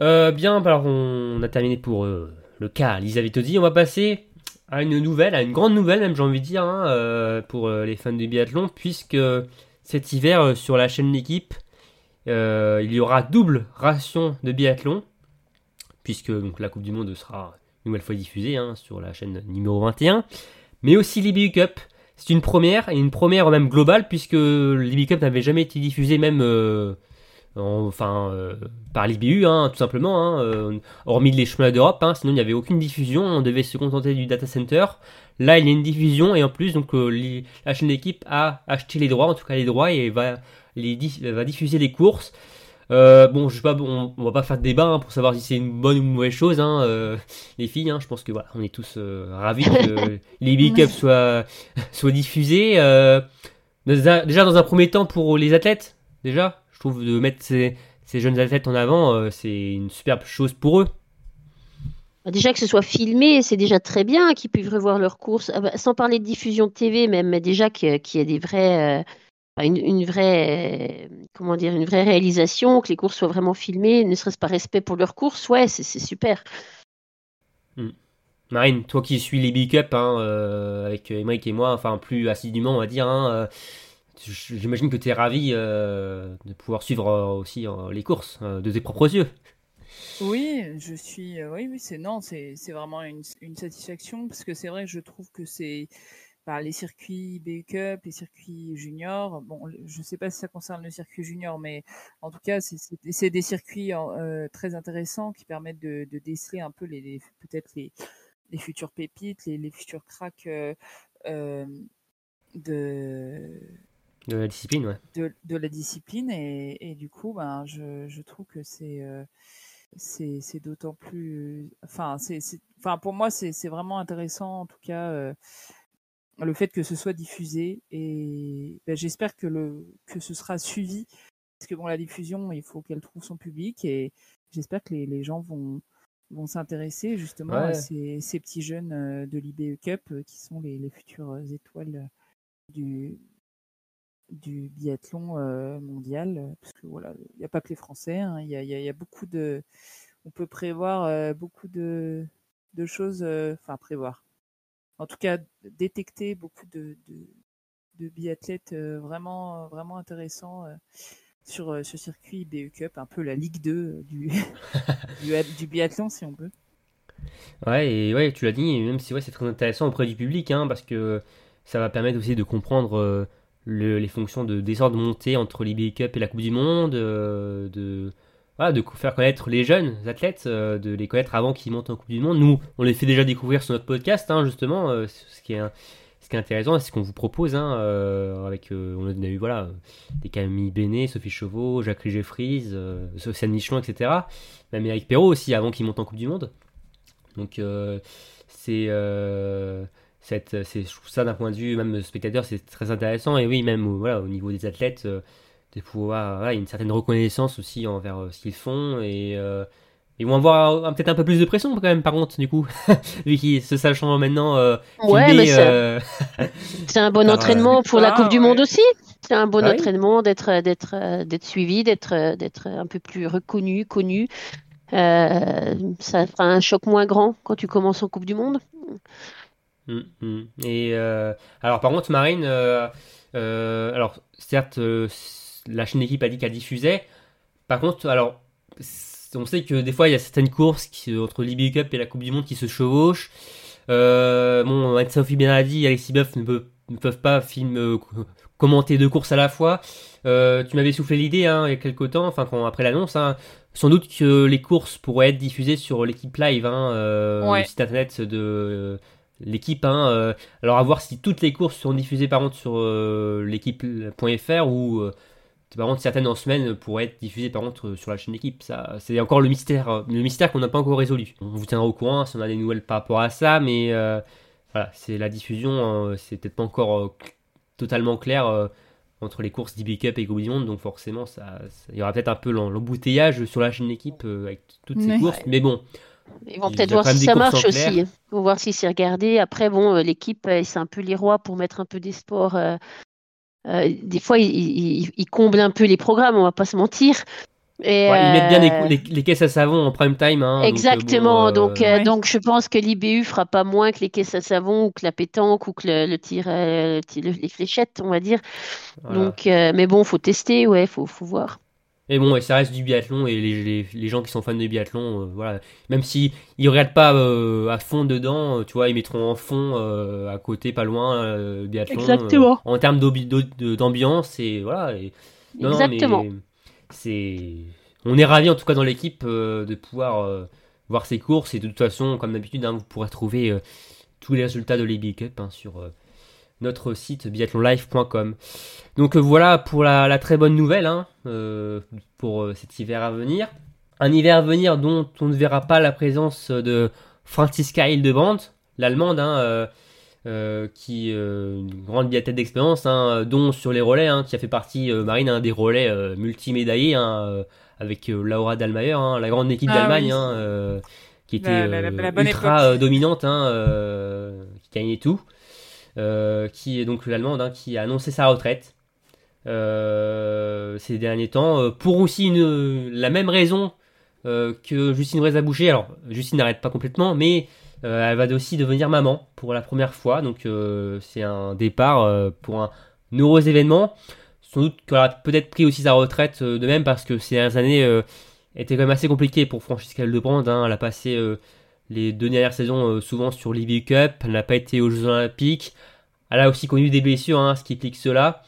Euh, bien, alors on a terminé pour euh, le cas Lisa Vitozzi. On va passer à une nouvelle, à une grande nouvelle même j'ai envie de dire, hein, euh, pour les fans de biathlon, puisque cet hiver sur la chaîne L'équipe, il y aura double ration de biathlon, puisque la Coupe du Monde sera une nouvelle fois diffusée hein, sur la chaîne numéro 21, mais aussi l'IBU Cup. C'est une première, et une première même globale, puisque l'IBU Cup n'avait jamais été diffusé même enfin euh, par l'IBU hein, tout simplement, hein, euh, hormis les chemins d'Europe, hein, sinon il n'y avait aucune diffusion, on devait se contenter du data center. Là il y a une diffusion et en plus donc euh, la chaîne d'équipe a acheté les droits, en tout cas les droits et va, les, va diffuser les courses. Bon, je sais pas, on, on va pas faire de débat hein, pour savoir si c'est une bonne ou une mauvaise chose, hein, les filles. Hein, je pense que voilà, on est tous ravis que les Big soient, soient diffusés. déjà dans un premier temps pour les athlètes, déjà, trouve de mettre ces, jeunes athlètes en avant, euh, c'est une superbe chose pour eux. Bah, déjà que ce soit filmé, c'est déjà très bien qu'ils puissent revoir leurs courses, ah bah, sans parler de diffusion de TV, même mais déjà qu'il y ait des vrais, euh, une, vraie, comment dire, une vraie réalisation, que les courses soient vraiment filmées, ne serait-ce pas respect pour leurs courses, ouais, c'est super. Hmm. Marine, toi qui suis les big up hein, euh, avec Emmerich et moi, enfin plus assidûment on va dire, hein, J'imagine que tu es ravi euh, de pouvoir suivre euh, aussi euh, les courses de tes propres yeux. Oui, je suis. oui, oui, c'est non, c'est vraiment une, satisfaction parce que c'est vrai que je trouve que c'est bah, les circuits B-Cup, les circuits juniors. Bon, je ne sais pas si ça concerne le circuit junior, mais en tout cas, c'est des circuits très intéressants qui permettent de, déceler un peu les, peut-être les, les futures pépites, les, les futurs cracks de de la discipline, ouais. De, de la discipline, et, et, du coup, ben, je, je trouve que c'est euh, c'est d'autant plus. Enfin, c'est enfin, pour moi, c'est vraiment intéressant, en tout cas, euh, le fait que ce soit diffusé, et ben, j'espère que, le, que ce sera suivi, parce que bon, la diffusion, il faut qu'elle trouve son public, et j'espère que les, les gens vont vont s'intéresser justement à ces, ces, petits jeunes euh, de l'IBE Cup qui sont les, les futures étoiles du, du biathlon euh, mondial, euh, parce que voilà, il n'y a pas que les Français, hein, il y, a, y, a, beaucoup de, on peut prévoir euh, beaucoup de, de choses, enfin prévoir, en tout cas détecter beaucoup de, de, de biathlètes vraiment, vraiment intéressants sur ce circuit BU Cup, un peu la Ligue 2 du, du, du, biathlon si on peut. Ouais, et ouais, tu l'as dit, même si ouais, c'est très intéressant auprès du public, hein, parce que ça va permettre aussi de comprendre les fonctions de descente de montée entre l'IBA Cup et la Coupe du Monde, euh, de, de faire connaître les jeunes athlètes, euh, de les connaître avant qu'ils montent en Coupe du Monde. Nous, on les fait déjà découvrir sur notre podcast, hein, justement, euh, ce qui est ce qui est intéressant, c'est ce qu'on vous propose, hein, avec, on a eu voilà, des Camille Bénet, Sophie Chauveau, Jacques Jeffries, Sofiane Michelon, etc. Même Eric Perrault aussi, avant qu'il monte en Coupe du Monde. Donc, c'est cette, je trouve ça d'un point de vue même spectateur, c'est très intéressant. Et oui, même voilà, au niveau des athlètes, euh, de pouvoir, voilà, une certaine reconnaissance aussi envers euh, ce qu'ils font. Et euh, ils vont avoir peut-être un peu plus de pression quand même, par contre, du coup, vu qu'ils se sachant maintenant. ouais, mais c'est un bon entraînement pour la Coupe du Monde aussi. C'est un bon ah entraînement d'être d'être d'être suivi, d'être d'être un peu plus reconnu, connu. ça fera un choc moins grand quand tu commences en Coupe du Monde. Mm, mm. Et euh, alors par contre Marine, euh, euh, alors certes la chaîne d'équipe a dit qu'elle diffusait. Par contre, alors on sait que des fois il y a certaines courses qui, entre l'IBU Cup et la Coupe du Monde qui se chevauchent. bon, Anne-Sophie Benardi et Alexis Boeuf ne, peuvent, pas film, commenter deux courses à la fois. tu m'avais soufflé l'idée hein, il y a quelques temps, enfin quand, après l'annonce, hein, sans doute que les courses pourraient être diffusées sur l'équipe live, hein, le site internet de l'équipe. Hein, euh, alors à voir si toutes les courses sont diffusées par contre sur euh, l'équipe.fr ou euh, par contre certaines en semaine pourraient être diffusées par contre sur la chaîne d'équipe. Ça, c'est encore le mystère, le mystère qu'on n'a pas encore résolu. On vous tiendra au courant si on a des nouvelles par rapport à ça, mais voilà, c'est la diffusion, c'est peut-être pas encore totalement clair entre les courses d'IB Cup et Go Monde, donc forcément ça, il y aura peut-être un peu l'embouteillage sur la chaîne d'équipe avec toutes ces courses, mais bon. Ils vont peut-être voir si ça marche aussi. Ils vont voir si c'est regardé. Après, bon, euh, l'équipe, euh, c'est un peu les rois pour mettre un peu des sports. Euh, des fois, ils, comblent un peu les programmes, on va pas se mentir. Et Ils mettent bien les, caisses à savon en prime time. Hein, exactement. Donc, donc, je pense que l'IBU fera pas moins que les caisses à savon ou que la pétanque ou que le, tir, les fléchettes, on va dire. Donc, mais bon, faut tester, ouais, faut, faut voir. Mais bon, ça reste du biathlon et les, les, gens qui sont fans de biathlon, euh, voilà, même si ils regardent pas euh, à fond dedans, euh, tu vois, ils mettront en fond à côté, pas loin, biathlon. Exactement. en termes d'ambiance et voilà. Exactement. c'est, on est ravi en tout cas dans l'équipe de pouvoir voir ces courses et de toute façon, comme d'habitude, hein, vous pourrez trouver tous les résultats de l'EB Cup hein, sur notre site biathlonlife.com. Donc euh, voilà pour la, la très bonne nouvelle hein, euh, pour euh, cet hiver à venir. Un hiver à venir dont on ne verra pas la présence de Franziska Hildebrandt, l'allemande, hein, euh, qui euh, une grande biathlète d'expérience, hein, dont sur les relais, hein, qui a fait partie euh, Marine un des relais multimédaillés hein, avec Laura Dallmayr, la grande équipe Ah d'Allemagne, oui. qui était La- la- la bonne ultra dominante, qui gagnait tout, qui est donc l'allemande, hein, qui a annoncé sa retraite. euh, ces derniers temps, euh, pour aussi la même raison euh, que Justine Brézaboucher. Alors, Justine n'arrête pas complètement, mais euh, elle va aussi devenir maman pour la première fois. Donc, euh, c'est un départ euh, pour un heureux événement. Sans doute qu'elle a peut-être pris aussi sa retraite euh, de même parce que ces dernières années euh, étaient quand même assez compliquées pour Francisca Hildebrand. Hein. Elle a passé euh, les deux dernières saisons euh, souvent sur l'IBU Cup. Elle n'a pas été aux Jeux Olympiques. Elle a aussi connu des blessures, hein, ce qui explique cela.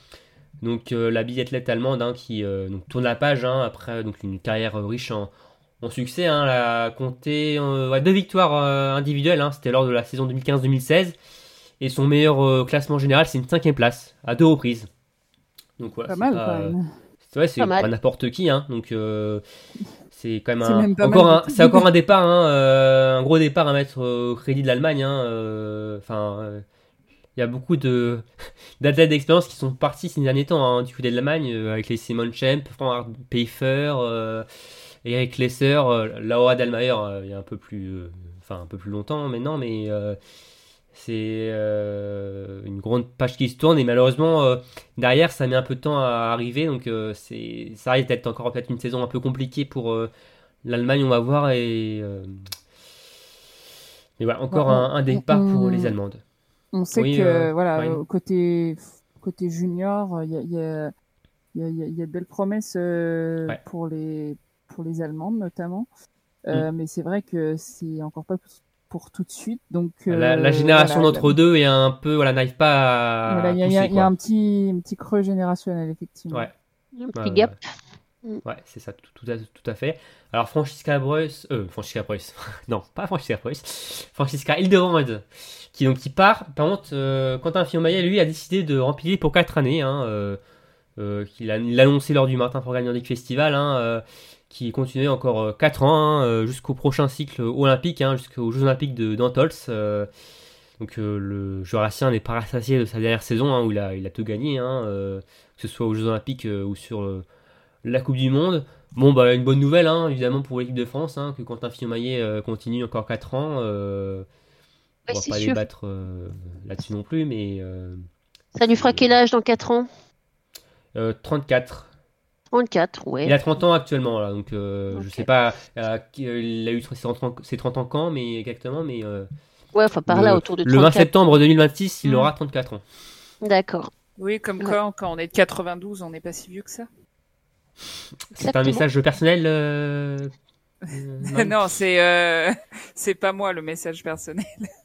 Donc euh, la biathlète allemande hein, qui euh, donc, tourne la page hein, après donc une carrière euh, riche en, en succès. Hein, elle a compté euh, ouais, deux victoires euh, individuelles. hein, C'était lors de la saison 2015-2016. Et son meilleur euh, classement général, c'est une cinquième place à deux reprises. Donc voilà, Pas c'est mal, pas, quand même. c'est ouais, c'est Pas pas, mal. n'importe qui, hein. Donc euh, c'est quand même un, encore mal un, c'est encore un départ, hein, euh, un gros départ à mettre au crédit de l'Allemagne. Hein, euh, Enfin, euh, il y a beaucoup de d'athlètes d'expérience qui sont partis ces derniers temps hein, du côté de l'Allemagne avec les Simon Champ, Frank Pfeiffer, Eric Lesser, Laura Dallmayr, euh, il y a un peu plus, enfin un peu plus longtemps maintenant, mais c'est euh, une grande page qui se tourne et malheureusement euh, derrière ça met un peu de temps à arriver. Donc euh, c'est ça risque d'être encore peut-être une saison un peu compliquée pour l'Allemagne on va voir. Et mais voilà encore on- un, un départ on- pour les Allemandes. On sait Oui, que voilà, côté côté junior, il y a, y, a, il y, a, y a- de belles promesses Ouais. pour les pour les Allemandes notamment. Euh, Mais c'est vrai que c'est encore pas pour tout de suite. Donc la, la euh, génération voilà, d'entre deux est un peu voilà n'arrive pas à voilà, il y y a- y un petit un petit creux générationnel effectivement. Ouais. Un petit gap. Ouais, c'est ça, tout, tout à, tout à fait. Alors, Francisca Preuss, euh, Francisca Preuss, non, pas Francisca Preuss, Francisca Hildebrand, qui donc qui part. Par contre, euh, Quentin Fillon-Maillet, lui, a décidé de remplir pour 4 années, hein, euh, euh, qu'il a, il l'a annoncé lors du Martin Fourgal Nordic Festival, hein, euh, qui continuait encore 4 ans, hein, euh, jusqu'au prochain cycle olympique, hein, jusqu'aux Jeux Olympiques de d'Antols. euh, donc, euh, le Jurassien n'est pas rassasié de sa dernière saison, hein, où il a, il a tout gagné, euh, que ce soit aux Jeux Olympiques euh, ou sur euh, la Coupe du Monde. Bon, bah, une bonne nouvelle, évidemment, pour l'équipe de France, que Quentin Fillon-Maillet euh, continue encore 4 ans. Euh, on va pas sûr. débattre euh, là-dessus non plus, mais euh, Ça lui fera quel âge dans 4 ans? Euh, 34. 34, ouais. Il a 30 ans actuellement, là, donc euh, je Ok. sais pas, euh, euh, il a eu ses 30 ans, ses 30 ans quand, mais exactement, mais euh, Ouais, enfin par le, là, autour de le 20 34. septembre 2026, il Mm. aura 34 ans. D'accord. Oui, comme Ouais. quand, quand on est de 92, on n'est pas si vieux que ça. C'est un message personnel euh, euh, non, c'est euh, c'est pas moi le message personnel.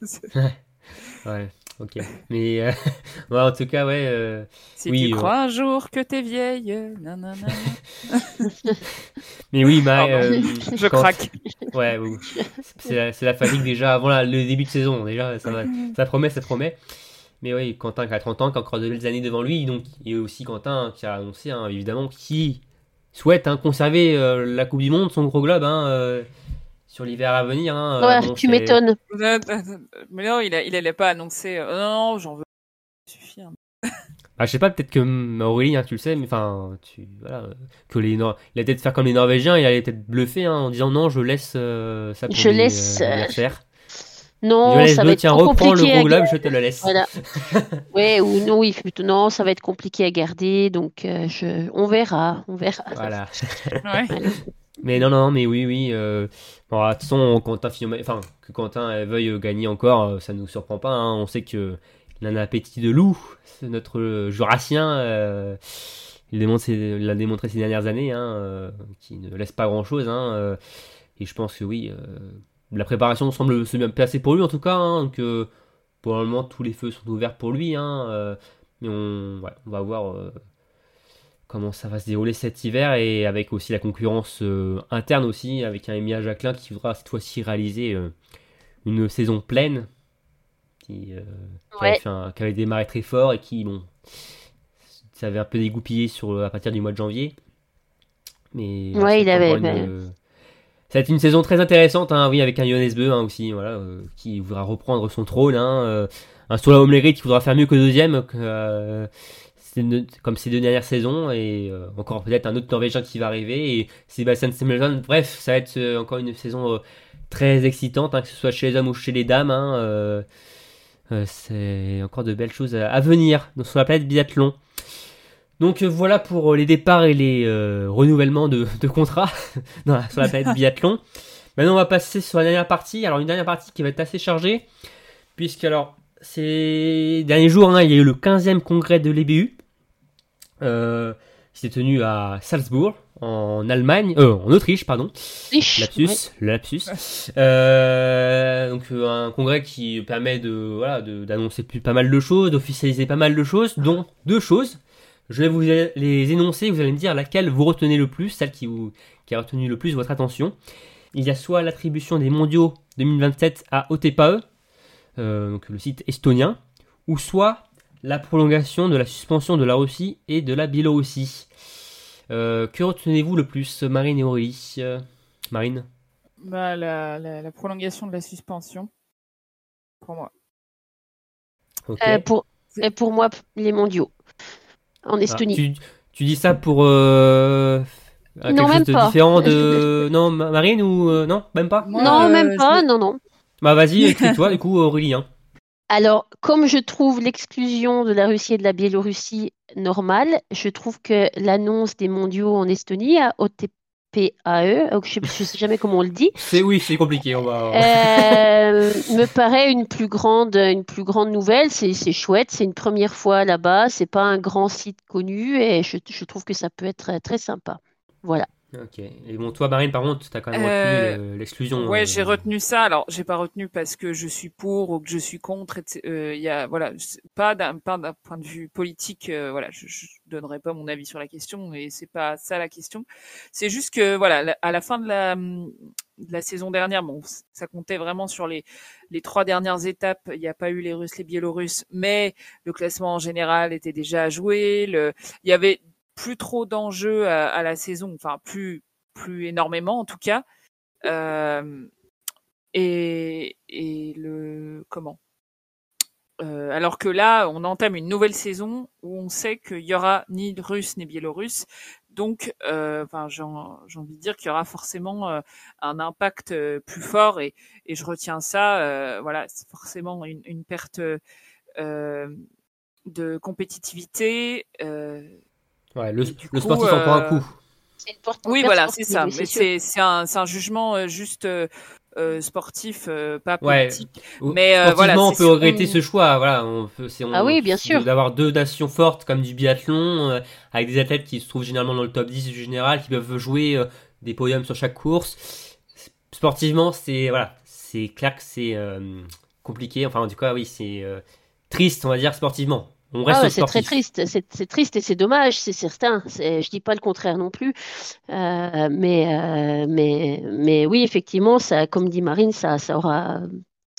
Ouais, ok. Mais euh, ouais, en tout cas, ouais. euh, si Oui, tu euh. crois un jour que t'es vieille, nanana. Mais oui, bah, euh, Je quand- craque. Ouais, oui. c'est la, c'est la fatigue déjà avant la- le début de saison. Déjà, ça, va- ça promet, ça promet. Mais oui, Quentin qui a 30 ans, qui a encore de belles années devant lui. Donc, a aussi Quentin qui a annoncé, hein, évidemment, qui souhaite hein, conserver euh, la Coupe du Monde, son gros globe, hein, euh, sur l'hiver à venir. hein. Ouais, Euh, bon, tu m'étonnes. Mais non, il, a, il allait pas annoncer. euh, non, j'en veux. Ça suffit. hein. Ah, je sais pas, peut-être que Aurélie, hein, tu le sais, mais enfin, tu, voilà, euh, que les Nor- il a peut-être faire comme les Norvégiens, il allait peut-être bluffer hein, en disant non, je laisse euh, ça pour Je laisse, euh. Non, je laisse ça le va être tiens, trop reprends le compliqué. gros globe, gar- je te le laisse. Voilà. ouais, ou non, oui, plutôt non, ça va être compliqué à garder, donc euh, je... on verra, on verra. Voilà. Ouais. Mais non, non, mais oui, oui. Euh... Bon, de toute façon, Quentin enfin, que Quentin euh, veuille gagner encore, euh, ça nous surprend pas. hein. On sait que il a un appétit de loup, notre euh, Jurassien. euh, Il l'a démontré ces dernières années, hein, qui ne laisse pas grand chose. et je pense que oui, la préparation semble se bien passer pour lui en tout cas. hein, euh, pour le moment, tous les feux sont ouverts pour lui. hein, mais on, va voir comment ça va se dérouler cet hiver et avec aussi la concurrence euh, interne aussi, avec un Emilia Jacquelin qui voudra cette fois-ci réaliser euh, une saison pleine, qui, euh, qui avait Ouais. fait un- qui avait démarré très fort et qui, bon, ça avait un peu dégoupillé sur, à partir du mois de janvier. Mais Ouais, il avait- Ça va être une saison très intéressante, hein, oui, avec un Johannes Beu hein, aussi, voilà, qui voudra reprendre son trône. Hein, un Stola Omlerit qui voudra faire mieux que deuxième, comme ces deux dernières saisons, et euh, encore peut-être un autre Norvégien qui va arriver, et Sébastien Semmelson. Bref, ça va être euh, encore une saison euh, très excitante, hein, que ce soit chez les hommes ou chez les dames. hein, c'est encore de belles choses à, à venir donc, sur la planète biathlon. Donc voilà pour les départs et les renouvellements de, de contrats la- sur la planète biathlon. Maintenant on va passer sur la dernière partie. Alors une dernière partie qui va être assez chargée, puisque alors ces derniers jours, hein, il y a eu le 15e congrès de l'EBU, euh, qui s'est tenu à Salzbourg, en Allemagne, euh, en Autriche, pardon. Lapsus, ouais. lapsus. Euh, donc euh, un congrès qui permet de voilà de- d'annoncer plus- pas mal de choses, d'officialiser pas mal de choses, dont deux choses. Je vais vous les énoncer, vous allez me dire laquelle vous retenez le plus, celle qui, vous, qui a retenu le plus votre attention. Il y a soit l'attribution des mondiaux 2027 à OTPAE, euh, donc le site estonien, ou soit la prolongation de la suspension de la Russie et de la Biélorussie. Euh, que retenez-vous le plus, Marine et Aurélie Euh, Marine Bah, la, la, la prolongation de la suspension, pour moi. Ok. Euh, pour, et pour moi, les mondiaux. En Ah, Estonie. tu, tu dis ça pour euh, quelque Non, chose même de pas. différent de non Ma- Marine ou euh, non même pas Moi, non, euh, même pas, non, non. Bah vas-y écris-toi du coup Aurélie. hein. Alors, comme je trouve l'exclusion de la Russie et de la Biélorussie normale, je trouve que l'annonce des mondiaux en Estonie à OTPAE, je ne sais jamais comment on le dit, C'est oui c'est compliqué on va. euh, me paraît une plus grande, une plus grande nouvelle. C'est, c'est chouette, c'est une première fois là-bas, c'est pas un grand site connu et je, je trouve que ça peut être très sympa. Voilà. Ok. Et bon toi Marine par contre t'as quand même Euh, retenu le- l'exclusion. Ouais, euh, j'ai retenu ça. Alors, j'ai pas retenu parce que je suis pour ou que je suis contre. Euh, Il y a, voilà, pas d'un, pas d'un point de vue politique. euh, voilà, je, je donnerai pas mon avis sur la question et c'est pas ça la question. C'est juste que, voilà, à la fin de la, de la saison dernière, bon, ça comptait vraiment sur les les trois dernières étapes. Il n'y a pas eu les Russes, les Biélorusses, mais le classement en général était déjà joué. Le, il y avait plus trop d'enjeux à, à la saison, enfin plus plus énormément en tout cas. Euh, et, et le comment? Euh, Alors que là, on entame une nouvelle saison où on sait qu'il y aura ni Russes ni Biélorusses, donc, euh, enfin, j'ai en- j'ai envie de dire qu'il y aura forcément euh, un impact euh, plus fort et, et je retiens ça. euh, voilà, c'est forcément une, une perte euh, de compétitivité. Ouais, le, le coup, sportif en prend un euh, coup. Oui, voilà, c'est ça. c'est c'est un, c'est un jugement euh, juste euh, sportif, euh, pas Ouais. politique. Ou- mais, euh, voilà, Sportivement, on peut regretter ce choix. Voilà, on peut, c'est- on- Ah oui, bien sûr. D'avoir deux nations fortes comme du biathlon, euh, avec des athlètes qui se trouvent généralement dans le top 10 du général, qui peuvent jouer euh, des podiums sur chaque course. Sportivement, c'est voilà, c'est clair que c'est euh, compliqué. Enfin, en tout cas, oui, c'est euh, triste, on va dire, sportivement. On reste Ah ouais, c'est très triste, c'est triste et c'est dommage, c'est certain. Je dis pas le contraire non plus, Euh, mais euh, mais mais oui, effectivement, ça, comme dit Marine, ça ça aura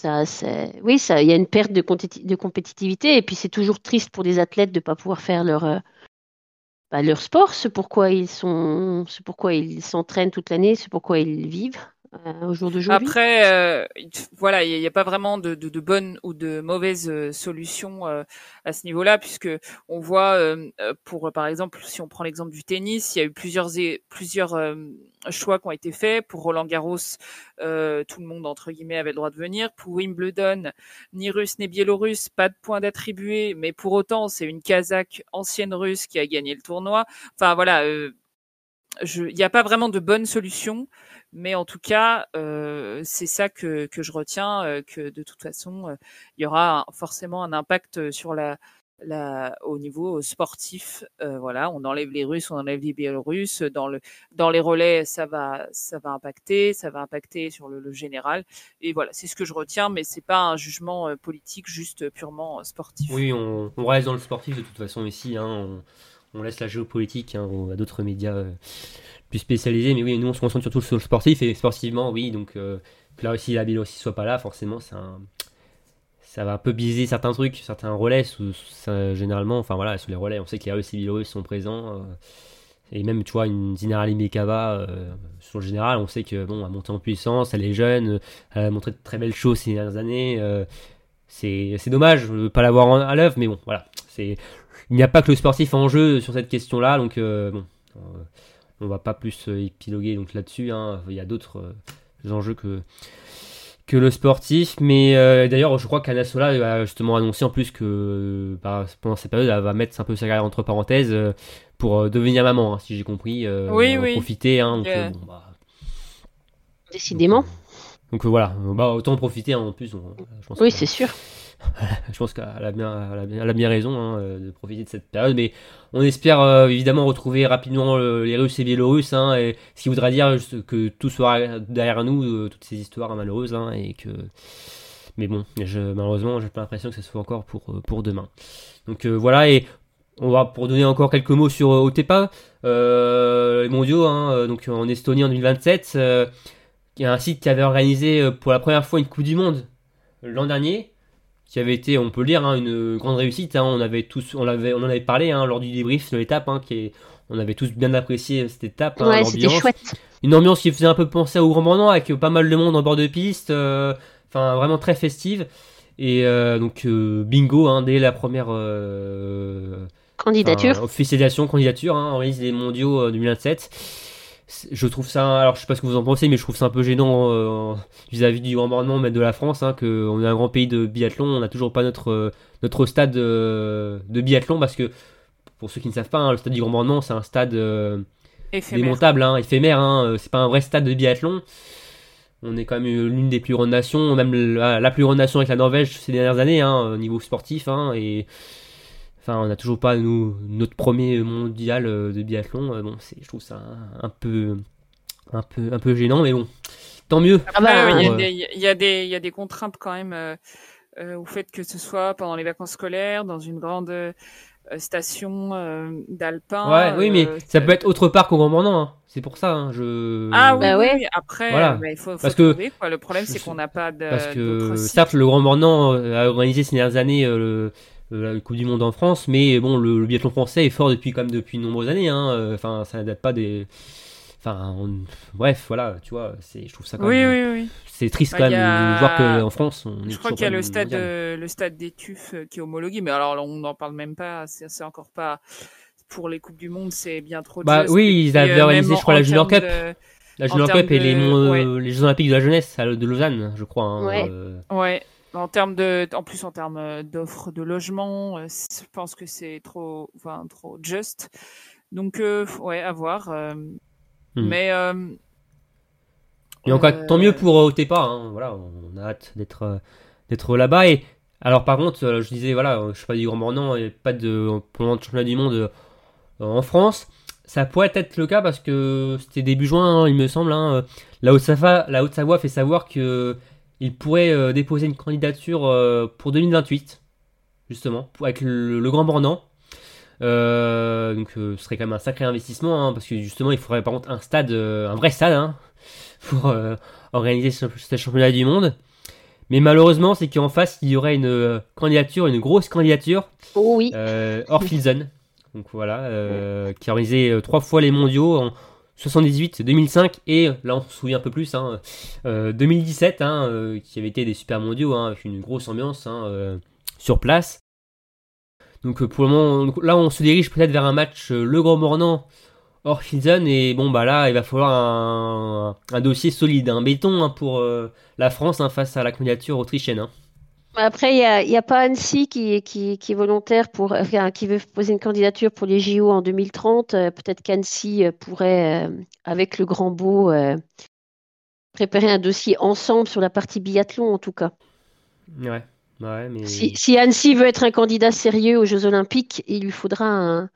ça, c'est oui, ça, il y a une perte de, compéti- de compétitivité. Et puis c'est toujours triste pour des athlètes de pas pouvoir faire leur euh, bah, leur sport, c'est pourquoi ils sont, c'est pourquoi ils s'entraînent toute l'année, c'est pourquoi ils vivent euh, au jour d'aujourd'hui. Après, euh, il- voilà, il n'y a, pas vraiment de, de, de bonnes ou de mauvaises euh, solutions euh, à ce niveau-là, puisque on voit, euh, euh, pour par exemple, si on prend l'exemple du tennis, il y a eu plusieurs é- plusieurs choix qui ont été faits. Pour Roland Garros, tout le monde entre guillemets avait le droit de venir. Pour Wimbledon, ni russe ni biélorusse, pas de points d'attribuer, mais pour autant, c'est une Kazakh ancienne russe qui a gagné le tournoi. Enfin voilà. il n'y a pas vraiment de bonne solution, mais en tout cas, euh, c'est ça que, que je retiens, euh, que de toute façon, euh, il y aura forcément un impact sur la, la, au niveau sportif. Euh, voilà, on enlève les Russes, on enlève les Biélorusses. Dans le, dans les relais, ça va, ça va impacter, ça va impacter sur le, le général. Et voilà, c'est ce que je retiens, mais c'est pas un jugement euh, politique, juste purement euh, sportif. Oui, on, on reste dans le sportif de toute façon ici. Hein, on laisse la géopolitique hein, à d'autres médias euh, plus spécialisés. Mais oui, nous, on se concentre surtout sur le sportif. Et sportivement, oui, donc euh, que là aussi, la Biélorussie soit pas là, forcément, ça va un peu biaiser certains trucs, certains relais. généralement, enfin voilà, sur les relais, on sait que les Russes et les sont présents. et même, tu vois, une Zinara Limekava, sur le général, on sait que bon, a monté en puissance, elle est jeune, elle a montré de très belles choses ces dernières années c'est dommage de ne pas l'avoir à l'œuvre, mais bon, voilà. Il n'y a pas que le sportif en jeu sur cette question-là, donc euh, bon, euh, on va pas plus euh, épiloguer donc là-dessus. Hein. Il y a d'autres enjeux que, que le sportif, mais d'ailleurs, je crois qu'Anasola a justement annoncé en plus que bah, pendant cette période, elle va mettre un peu sa carrière entre parenthèses pour devenir maman, hein, si j'ai compris. oui, oui. Profiter, hein, bah, Décidément. Donc euh, voilà, bah, autant en profiter hein, en plus. oui, c'est sûr. je pense qu'elle a bien, raison hein, euh, de profiter de cette période, mais on espère euh, évidemment retrouver rapidement les Russes et Biélorusses, hein, et ce qui voudra dire que tout sera derrière nous, toutes ces histoires malheureuses, et que. Mais bon, malheureusement, j'ai pas l'impression que ce soit encore pour, demain. Donc voilà, et on va pour donner encore quelques mots sur Otepa, les mondiaux, donc en Estonie en 2027 il y a un site qui avait organisé euh, pour la première fois une Coupe du Monde l'an dernier, qui avait été, on peut le dire, hein, une grande réussite. Hein. on avait tous, on, avait, on en avait parlé hein, lors du débrief de l'étape, qui on avait tous bien apprécié cette étape. Ouais, c'était chouette. Une ambiance qui faisait un peu penser au Grand Bornand avec pas mal de monde en bord de piste, euh, enfin vraiment très festive. Et euh, donc bingo dès la première candidature, officialisation, candidature, on réalise les mondiaux 2027 je trouve ça, alors je sais pas ce que vous en pensez, mais je trouve ça un peu gênant euh, vis-à-vis du Grand Bornand, mais de la France, hein, qu'on est un grand pays de biathlon, on n'a toujours pas notre, euh, notre stade euh, de biathlon, parce que, pour ceux qui ne savent pas, hein, le stade du Grand c'est un stade démontable, hein, éphémère, hein, c'est pas un vrai stade de biathlon. On est quand même l'une des plus grandes nations, même la, la, plus grande nation avec la Norvège ces dernières années, au niveau sportif, et Enfin, on n'a toujours pas nous, notre premier mondial euh, de biathlon. Euh, bon, c'est, je trouve ça un, peu, un peu, un peu gênant, mais bon, tant mieux. Ah bah, il, y a des, il, y a des, il y a des contraintes quand même euh, au fait que ce soit pendant les vacances scolaires, dans une grande station d'alpin. Ouais, oui, mais ça peut être autre part qu'au Grand Bornand. Hein. C'est pour ça. Hein, je... Ah oui, bah ouais. après, voilà. Bah, il faut, faut parce trouver, quoi. Le problème, c'est qu'on n'a pas de. Parce que certes, le Grand Bornand a organisé ces dernières années le euh, la Coupe du Monde en France, mais bon, le, biathlon français est fort depuis quand même depuis de nombreuses années. Hein. Euh, enfin, ça ne date pas des. Enfin, bref, voilà, tu vois, c'est, je trouve ça quand oui, même. Oui, oui. C'est triste bah, quand même de voir qu'en France, on est Je crois qu'il y a le stade, euh, le stade des TUF qui est homologué, mais alors on n'en parle même pas. C'est, encore pas pour les coupes du monde, c'est bien trop. Bah oui, ils avaient organisé, je crois, la Junior Cup. La Junior Cup et les, les Jeux Olympiques de la jeunesse de Lausanne, je crois. Hein, ouais. ouais. En termes de, en plus en termes euh, d'offres de logement, euh, je pense que c'est trop, enfin trop juste. Donc euh, ouais, à voir. Hmm. Mais et cas, tant mieux pour Otepa. Hein, voilà, on a hâte d'être d'être là-bas. Et alors par contre, je disais voilà, je suis pas du Grand Bornand et pas de pour le championnat du monde en France. Ça pourrait être le cas parce que c'était début juin, hein, il me semble. Hein, la Haute-Savoie fait savoir que il pourrait euh, déposer une candidature euh, pour 2028, justement, avec le, Grand Bornand. Euh, donc ce serait quand même un sacré investissement, hein, parce que justement il faudrait par contre un stade, un vrai stade, hein, pour organiser ce, championnat du monde. Mais malheureusement, c'est qu'en face, il y aurait une candidature, une grosse candidature. Oh oui. hors Donc voilà, qui a organisé trois fois les mondiaux en, 78, 2005 et là on se souvient un peu plus, hein, 2017 euh, hein, euh, qui avait été des super mondiaux hein, avec une grosse ambiance hein, euh, sur place. Donc pour le moment, là on se dirige peut-être vers un match Le Grand Mornant hors zone et bon bah là il va falloir un, dossier solide, un béton pour la France face à la candidature autrichienne. Après, il n'y a, pas Annecy qui, qui, qui, est volontaire pour, qui veut poser une candidature pour les JO en 2030. Euh, peut-être qu'Annecy euh, pourrait, euh, avec le grand beau, préparer un dossier ensemble sur la partie biathlon, en tout cas. Ouais. ouais mais... si, Annecy veut être un candidat sérieux aux Jeux Olympiques, il lui faudra un,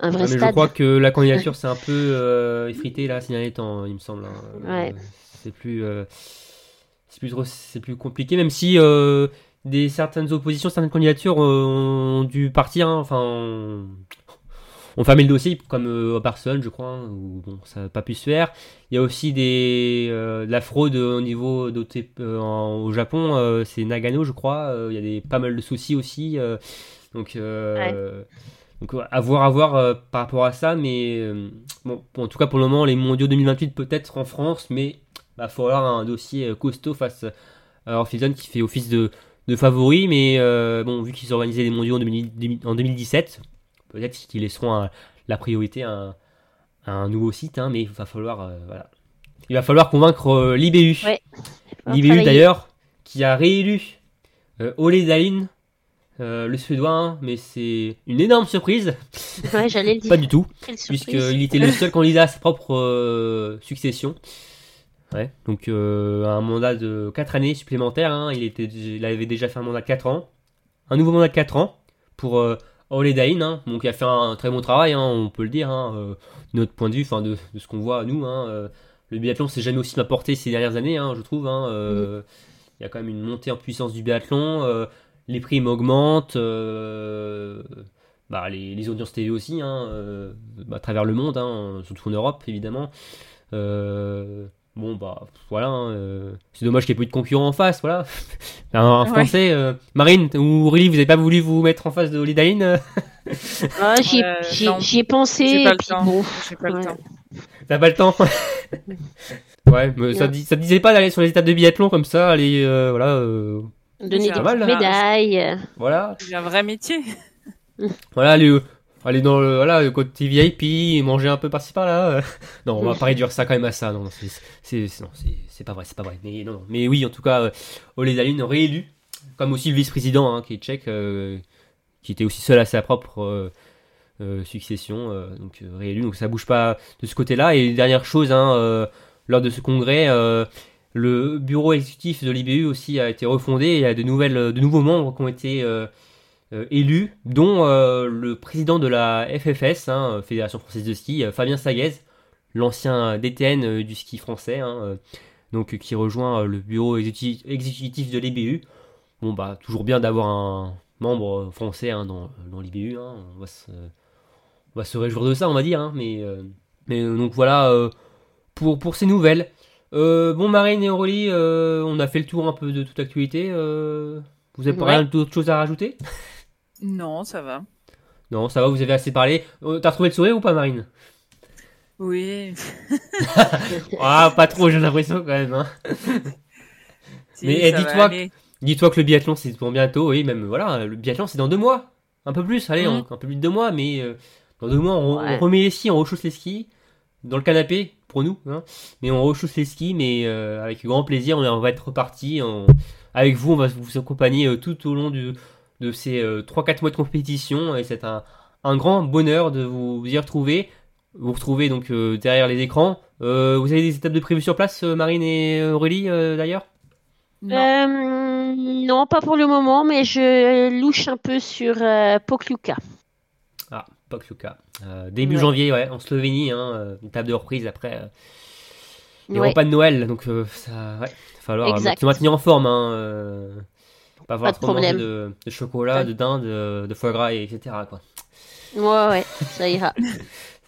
un vrai stade. Je crois que la candidature, c'est un peu effrité là ces derniers temps, il me semble. Hein. Ouais. c'est plus c'est plus, c'est plus compliqué, même si euh, des certaines oppositions, certaines candidatures euh, ont dû partir. Hein. enfin, on fermait le dossier comme euh, à Barcelone, je crois, hein, où bon, ça n'a pas pu se faire. Il y a aussi des, euh, de la fraude au niveau d'OT en- au Japon, c'est Nagano, je crois. il y a des, pas mal de soucis aussi. donc, donc, à voir, à voir euh, par rapport à ça. Mais euh, bon, en tout cas, pour le moment, les mondiaux 2028 peut-être en France, mais il va falloir un dossier euh, costaud face à Orphison qui fait office de, de favori. Mais euh, bon, vu qu'ils organisaient les mondiaux en, 2000 en 2017, peut-être qu'ils laisseront un- la priorité à un, à un nouveau site. hein, mais il va falloir, euh, voilà. Il va falloir convaincre euh, l'IBU. Ouais. L'IBU d'ailleurs, qui a réélu euh, Ole Dahlin, euh, le suédois, hein, mais c'est une énorme surprise. Ouais, j'allais le dire. Pas du tout, puisqu'il était le seul candidat à sa propre euh, succession. Ouais, donc euh, un mandat de 4 années supplémentaires. hein, il, était, il avait déjà fait un mandat de 4 ans. Un nouveau mandat de 4 ans pour euh, Ole Dahlin, hein, donc il a fait un très bon travail, hein, on peut le dire, euh, de notre point de vue, enfin de, de ce qu'on voit nous. Euh, le biathlon s'est jamais aussi apporté ces dernières années, je trouve. euh, Il y a quand même une montée en puissance du biathlon. les primes augmentent. bah, les, les audiences TV aussi, bah, à travers le monde, surtout en Europe évidemment. Euh, bon, bah voilà, hein, euh, c'est dommage qu'il n'y ait pas eu de concurrent en face, voilà. un, un Ouais. français, euh, Marine ou Aurélie, vous n'avez pas voulu vous mettre en face de Holiday Inn, euh Ah, j'y Euh, ai pensé. Pas le temps. bon, pas le ouais. temps. T'as pas le temps Ouais, mais ça, dit- ça te disait pas d'aller sur les étapes de biathlon comme ça, aller, euh, voilà, euh, Donner des mal, médailles. voilà, C'est un vrai métier. Voilà, euh, aller dans le, voilà, le côté VIP, manger un peu par-ci par-là. Non, on va pas réduire ça quand même à ça. Non, non, c'est, pas vrai, c'est pas vrai. Mais non, non. mais oui, en tout cas, euh, Ole Dahlin réélu, comme aussi le vice-président, hein, qui est tchèque, euh, qui était aussi seul à sa propre euh, euh, succession, donc réélu. Donc ça bouge pas de ce côté-là. Et dernière chose, hein, lors de ce congrès, le bureau exécutif de l'IBU aussi a été refondé. Il y a de nouvelles, de nouveaux membres qui ont été élus, dont euh, le président de la FFS, hein, euh, Fédération Française de Ski, euh, Fabien Saguez, l'ancien DTN euh, du ski français, hein, euh, donc euh, qui rejoint euh, le bureau exécutif, de l'IBU. Bon bah toujours bien d'avoir un membre euh, français hein, dans, dans l'IBU, hein, on, va se, on va se réjouir de ça on va dire, hein, mais, euh, mais euh, donc voilà euh, pour, pour ces nouvelles. Euh, bon Marine et Aurélie, euh, on a fait le tour un peu de toute actualité. euh, vous avez pas rien d'autre chose à rajouter? Non, ça va. Non, ça va, vous avez assez parlé. Euh, T'as retrouvé le sourire ou pas, Marine? Oui. Ah, pas trop, j'ai l'impression quand même. hein. Si, Mais, eh, dis-toi. Dis-toi que le biathlon, c'est pour bientôt, oui, même voilà, le biathlon, c'est dans deux mois. Un peu plus, allez, Mhm. un, un peu plus de deux mois, mais euh, dans deux mois, on, Ouais. on remet les skis, on rechausse les skis dans le canapé, pour nous, hein. mais on rechausse les skis, mais euh, avec grand plaisir, on, on va être reparti. Avec vous, on va vous accompagner euh, tout au long du- de ces 3-4 mois de compétition, et c'est un, un grand bonheur de vous y retrouver. Vous retrouvez donc euh, derrière les écrans. Euh, vous avez des étapes de prévues sur place, euh, Marine et Aurélie, euh, d'ailleurs? Non. Euh, non, pas pour le moment, mais je louche un peu sur euh, Pokljuka. Ah, Pokljuka. Euh, début Ouais. janvier, ouais, en Slovénie, hein, euh, une table de reprise après euh, les Ouais. repas de Noël, donc euh, ça, ouais, il va falloir euh, se maintenir en forme. Hein, euh, pas avoir Pas trop mangé de, de chocolat, de dinde, de, de foie gras, et etc. Quoi. Ouais, ouais, ça ira.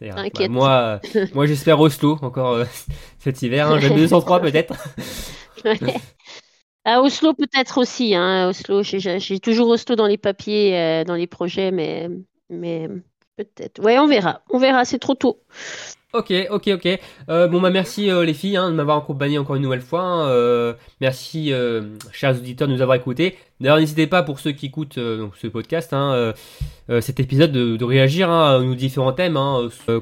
Ça moi, euh, moi j'espère Oslo encore euh, cet hiver. Hein, J'aime 203 peut-être. À Oslo peut-être aussi, hein. Oslo, j'ai- j'ai j'ai toujours Oslo dans les papiers, euh, dans les projets, mais, mais peut-être. Ouais, on verra. On verra, c'est trop tôt. Ok, ok, ok. Euh, bon bah merci euh, les filles hein, de m'avoir accompagné encore une nouvelle fois. hein. Euh, merci chers auditeurs de nous avoir écoutés. D'ailleurs n'hésitez pas pour ceux qui écoutent ce podcast, hein, cet épisode, de, de réagir à nos différents thèmes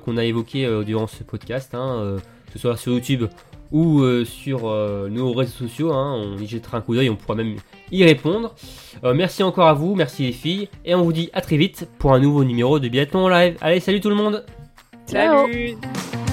qu'on a évoqués durant ce podcast, que ce soit sur YouTube ou sur nos réseaux sociaux. on y jettera un coup d'œil, on pourra même y répondre. Merci encore à vous, merci les filles, et on vous dit à très vite pour un nouveau numéro de Biathlon live. Allez, salut tout le monde Ciao. Salut